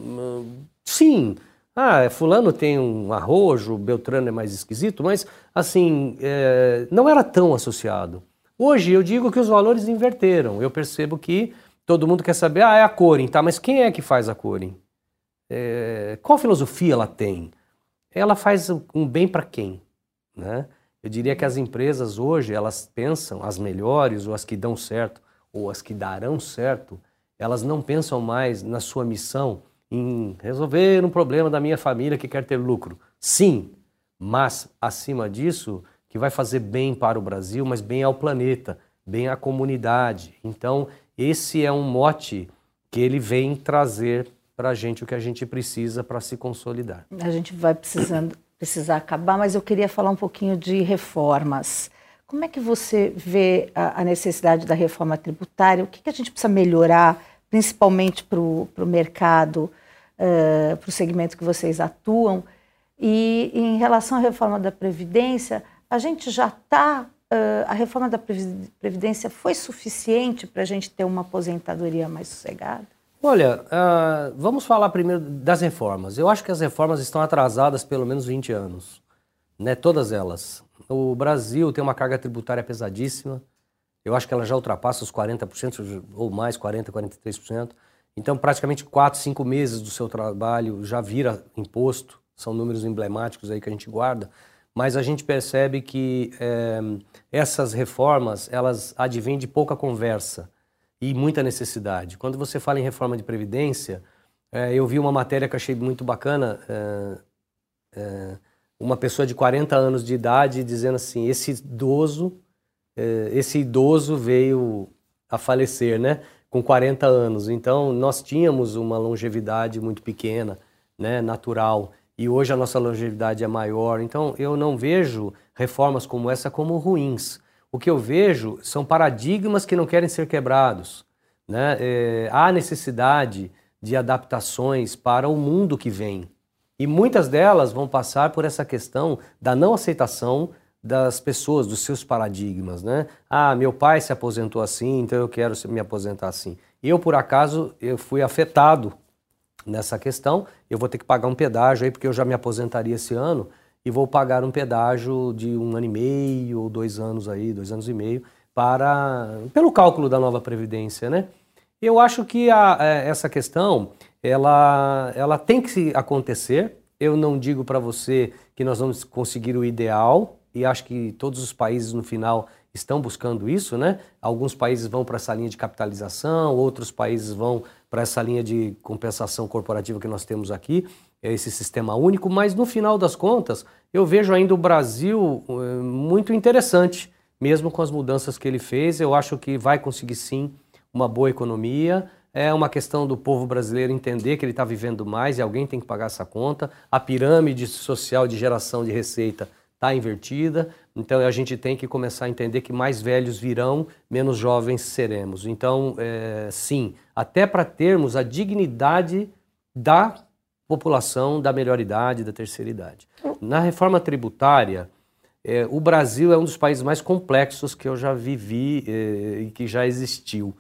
sim. Ah, fulano tem um arrojo, Beltrano é mais esquisito, mas assim, é, não era tão associado. Hoje eu digo que os valores inverteram. Eu percebo que todo mundo quer saber, ah, é a Corin, tá? Mas quem é que faz a Corin? É, qual filosofia ela tem? Ela faz um bem para quem? Né? Eu diria que as empresas hoje, elas pensam, as melhores, ou as que dão certo, ou as que darão certo, elas não pensam mais na sua missão em resolver um problema da minha família que quer ter lucro. Sim, mas acima disso, que vai fazer bem para o Brasil, mas bem ao planeta, bem à comunidade. Então, esse é um mote que ele vem trazer para a gente o que a gente precisa para se consolidar. A gente vai precisando, precisar acabar, mas eu queria falar um pouquinho de reformas. como é que você vê a, a necessidade da reforma tributária? O que, que, a gente precisa melhorar, principalmente para o mercado, uh, para o segmento que vocês atuam? E em relação à reforma da Previdência, a gente já está. Uh, a reforma da Previdência foi suficiente para a gente ter uma aposentadoria mais sossegada? Olha, uh, vamos falar primeiro das reformas. Eu acho que as reformas estão atrasadas pelo menos 20 anos, né? todas elas. O Brasil tem uma carga tributária pesadíssima. Eu acho que ela já ultrapassa os 40% ou mais, 40%, 43%. Então, praticamente 4, 5 meses do seu trabalho já vira imposto. São números emblemáticos aí que a gente guarda. Mas a gente percebe que é, essas reformas, elas advêm de pouca conversa e muita necessidade. Quando você fala em reforma de previdência, é, eu vi uma matéria que achei muito bacana. É, uma pessoa de 40 anos de idade dizendo assim: esse idoso, é, esse idoso veio a falecer, né? Com 40 anos. Então, nós tínhamos uma longevidade muito pequena, né? Natural. E hoje a nossa longevidade é maior. Então, eu não vejo reformas como essa como ruins. O que eu vejo são paradigmas que não querem ser quebrados. Né? É, há necessidade de adaptações para o mundo que vem. E muitas delas vão passar por essa questão da não aceitação das pessoas, dos seus paradigmas, né? Ah, meu pai se aposentou assim, então eu quero me aposentar assim. Eu, por acaso, eu fui afetado nessa questão, eu vou ter que pagar um pedágio aí, porque eu já me aposentaria esse ano, e vou pagar um pedágio de um ano e meio ou dois anos aí, dois anos e meio, para pelo cálculo da nova Previdência, né? Eu acho que a, é, essa questão ela, ela tem que acontecer. Eu não digo para você que nós vamos conseguir o ideal, e acho que todos os países no final estão buscando isso, né? Alguns países vão para essa linha de capitalização, outros países vão para essa linha de compensação corporativa que nós temos aqui, esse sistema único, mas no final das contas, eu vejo ainda o Brasil eh, muito interessante, mesmo com as mudanças que ele fez. Eu acho que vai conseguir sim uma boa economia. É uma questão do povo brasileiro entender que ele está vivendo mais e alguém tem que pagar essa conta. A pirâmide social de geração de receita está invertida, então a gente tem que começar a entender que mais velhos virão, menos jovens seremos. Então, é, sim, até para termos a dignidade da população da melhor idade, da terceira idade. Na reforma tributária, é, o Brasil é um dos países mais complexos que eu já vivi é, e que já existiu.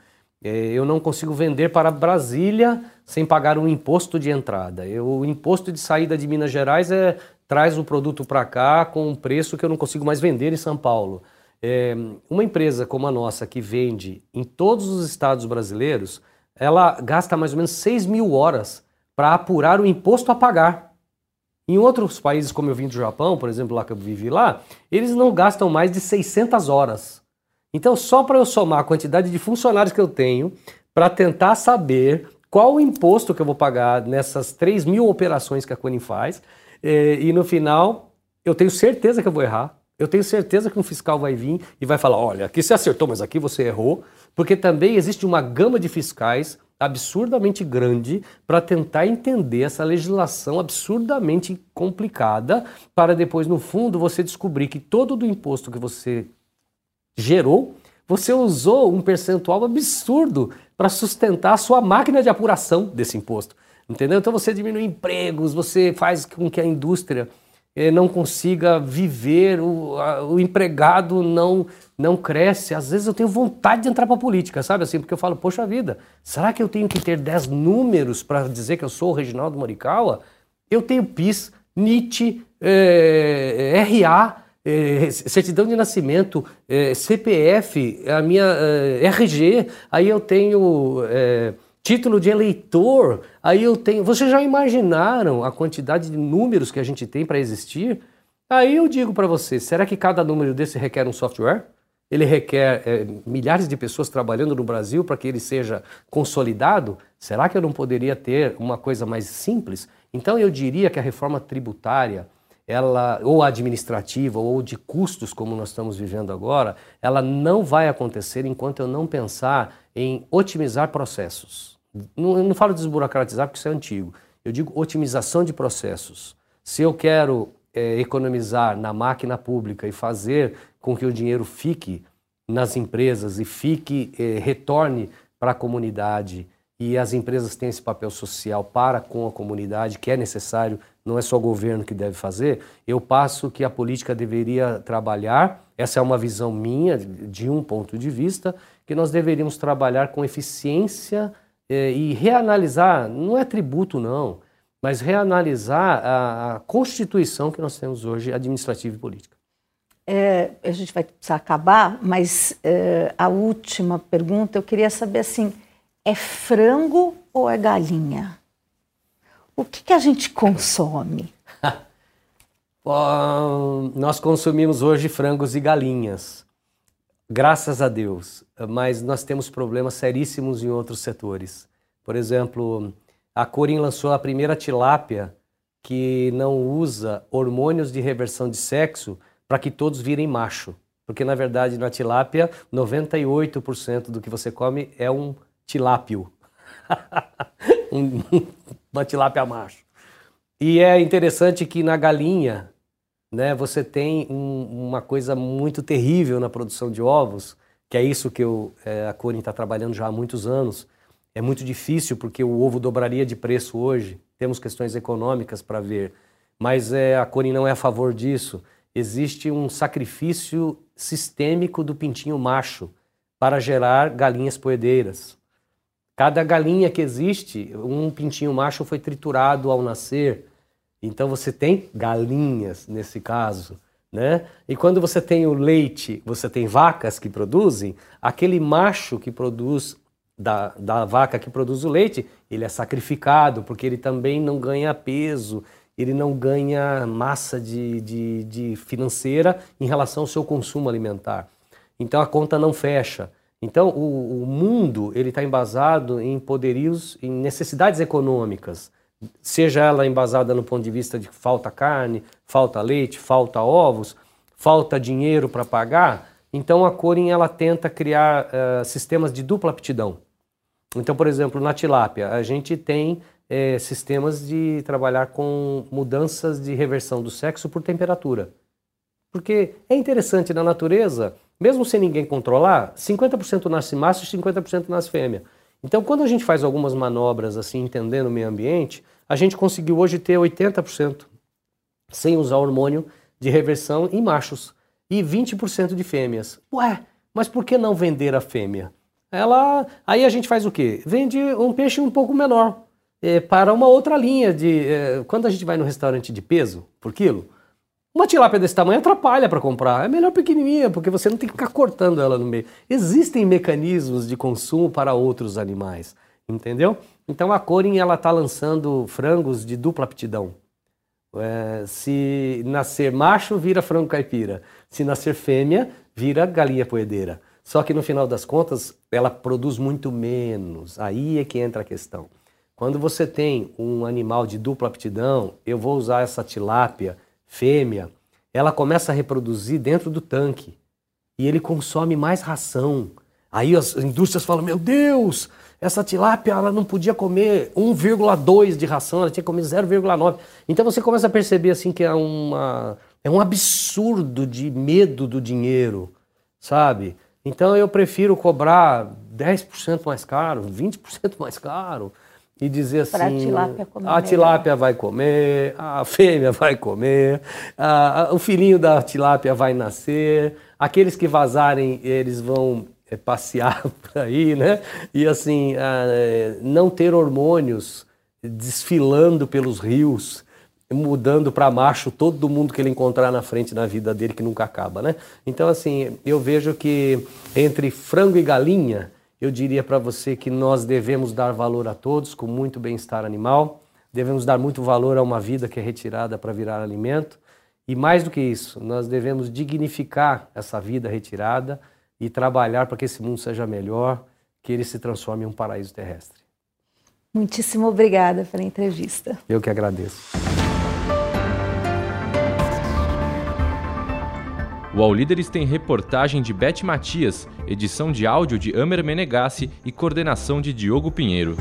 É, eu não consigo vender para Brasília sem pagar um imposto de entrada. Eu, o imposto de saída de Minas Gerais é, traz o produto para cá com um preço que eu não consigo mais vender em São Paulo. É, uma empresa como a nossa, que vende em todos os estados brasileiros, ela gasta mais ou menos 6 mil horas para apurar o imposto a pagar. Em outros países, como eu vim do Japão, por exemplo, lá que eu vivi lá, eles não gastam mais de 600 horas. Então, só para eu somar a quantidade de funcionários que eu tenho, para tentar saber qual o imposto que eu vou pagar nessas 3 mil operações que a Cone faz, eh, e no final, eu tenho certeza que eu vou errar. Eu tenho certeza que um fiscal vai vir e vai falar: olha, aqui você acertou, mas aqui você errou, porque também existe uma gama de fiscais absurdamente grande para tentar entender essa legislação absurdamente complicada, para depois, no fundo, você descobrir que todo o imposto que você gerou, você usou um percentual absurdo para sustentar a sua máquina de apuração desse imposto. Entendeu? Então você diminui empregos, você faz com que a indústria não consiga viver, o, a, o empregado não, não cresce. Às vezes eu tenho vontade de entrar para a política, sabe assim? Porque eu falo, poxa vida, será que eu tenho que ter 10 números para dizer que eu sou o Reginaldo Morikawa? Eu tenho PIS, NIT, eh, RA, é, certidão de nascimento, é, CPF, a minha é, RG, aí eu tenho é, título de eleitor, aí eu tenho. Vocês já imaginaram a quantidade de números que a gente tem para existir? Aí eu digo para vocês: será que cada número desse requer um software? Ele requer é, milhares de pessoas trabalhando no Brasil para que ele seja consolidado? Será que eu não poderia ter uma coisa mais simples? Então eu diria que a reforma tributária ela ou administrativa ou de custos como nós estamos vivendo agora, ela não vai acontecer enquanto eu não pensar em otimizar processos. Não, não falo desburocratizar porque isso é antigo. Eu digo otimização de processos. Se eu quero é, economizar na máquina pública e fazer com que o dinheiro fique nas empresas e fique, eh, retorne para a comunidade e as empresas têm esse papel social para com a comunidade, que é necessário, não é só o governo que deve fazer, eu passo que a política deveria trabalhar, essa é uma visão minha, de um ponto de vista, que nós deveríamos trabalhar com eficiência e reanalisar, não é tributo não, mas reanalisar a, a Constituição que nós temos hoje, administrativa e política. É, a gente vai precisar acabar, mas é, a última pergunta eu queria saber assim: é frango ou é galinha? O que, que a gente consome? Bom, nós consumimos hoje frangos e galinhas, graças a Deus, mas nós temos problemas seríssimos em outros setores. Por exemplo, a Corin lançou a primeira tilápia que não usa hormônios de reversão de sexo para que todos virem macho. Porque, na verdade, na tilápia, 98% do que você come é um tilápio. um, uma tilápia macho. E é interessante que na galinha, né, você tem um, uma coisa muito terrível na produção de ovos, que é isso que eu, é, a Corin está trabalhando já há muitos anos, é muito difícil porque o ovo dobraria de preço hoje. Temos questões econômicas para ver, mas é, a Cone não é a favor disso. Existe um sacrifício sistêmico do pintinho macho para gerar galinhas poedeiras. Cada galinha que existe, um pintinho macho foi triturado ao nascer. Então você tem galinhas nesse caso. Né? E quando você tem o leite, você tem vacas que produzem, aquele macho que produz da, da vaca que produz o leite, ele é sacrificado, porque ele também não ganha peso, ele não ganha massa de, de, de financeira em relação ao seu consumo alimentar. Então a conta não fecha. Então o, o mundo ele está embasado em poderios, em necessidades econômicas, seja ela embasada no ponto de vista de falta carne, falta leite, falta ovos, falta dinheiro para pagar. Então a Corin ela tenta criar uh, sistemas de dupla aptidão. Então, por exemplo, na tilápia, a gente tem é, sistemas de trabalhar com mudanças de reversão do sexo por temperatura. Porque é interessante na natureza, mesmo sem ninguém controlar, 50% nasce macho e 50% nasce fêmea. Então, quando a gente faz algumas manobras assim, entendendo o meio ambiente, a gente conseguiu hoje ter 80% sem usar hormônio de reversão em machos e 20% de fêmeas. Ué, mas por que não vender a fêmea? ela aí a gente faz o quê? Vende um peixe um pouco menor é, para uma outra linha de é, quando a gente vai no restaurante de peso por quilo, uma tilápia desse tamanho atrapalha para comprar. É melhor pequenininha porque você não tem que ficar cortando ela no meio. Existem mecanismos de consumo para outros animais, entendeu? Então a Corin ela está lançando frangos de dupla aptidão. É, se nascer macho, vira frango caipira. Se nascer fêmea, vira galinha poedeira. Só que no final das contas, ela produz muito menos. Aí é que entra a questão. Quando você tem um animal de dupla aptidão, eu vou usar essa tilápia fêmea, ela começa a reproduzir dentro do tanque e ele consome mais ração. Aí as indústrias falam: Meu Deus, essa tilápia ela não podia comer 1,2 de ração, ela tinha que comer 0,9. Então você começa a perceber assim que é, uma, é um absurdo de medo do dinheiro, sabe? Então eu prefiro cobrar 10% mais caro, 20% mais caro e dizer assim: a tilápia, a tilápia vai comer, a fêmea vai comer, a, a, o filhinho da tilápia vai nascer, aqueles que vazarem, eles vão passear por aí, né? E assim, é, não ter hormônios desfilando pelos rios mudando para macho todo mundo que ele encontrar na frente na vida dele, que nunca acaba, né? Então, assim, eu vejo que entre frango e galinha, eu diria para você que nós devemos dar valor a todos, com muito bem-estar animal, devemos dar muito valor a uma vida que é retirada para virar alimento, e mais do que isso, nós devemos dignificar essa vida retirada e trabalhar para que esse mundo seja melhor, que ele se transforme em um paraíso terrestre. Muitíssimo obrigada pela entrevista. Eu que agradeço. O All Líderes tem reportagem de Beth Matias, edição de áudio de Amer Menegassi e coordenação de Diogo Pinheiro.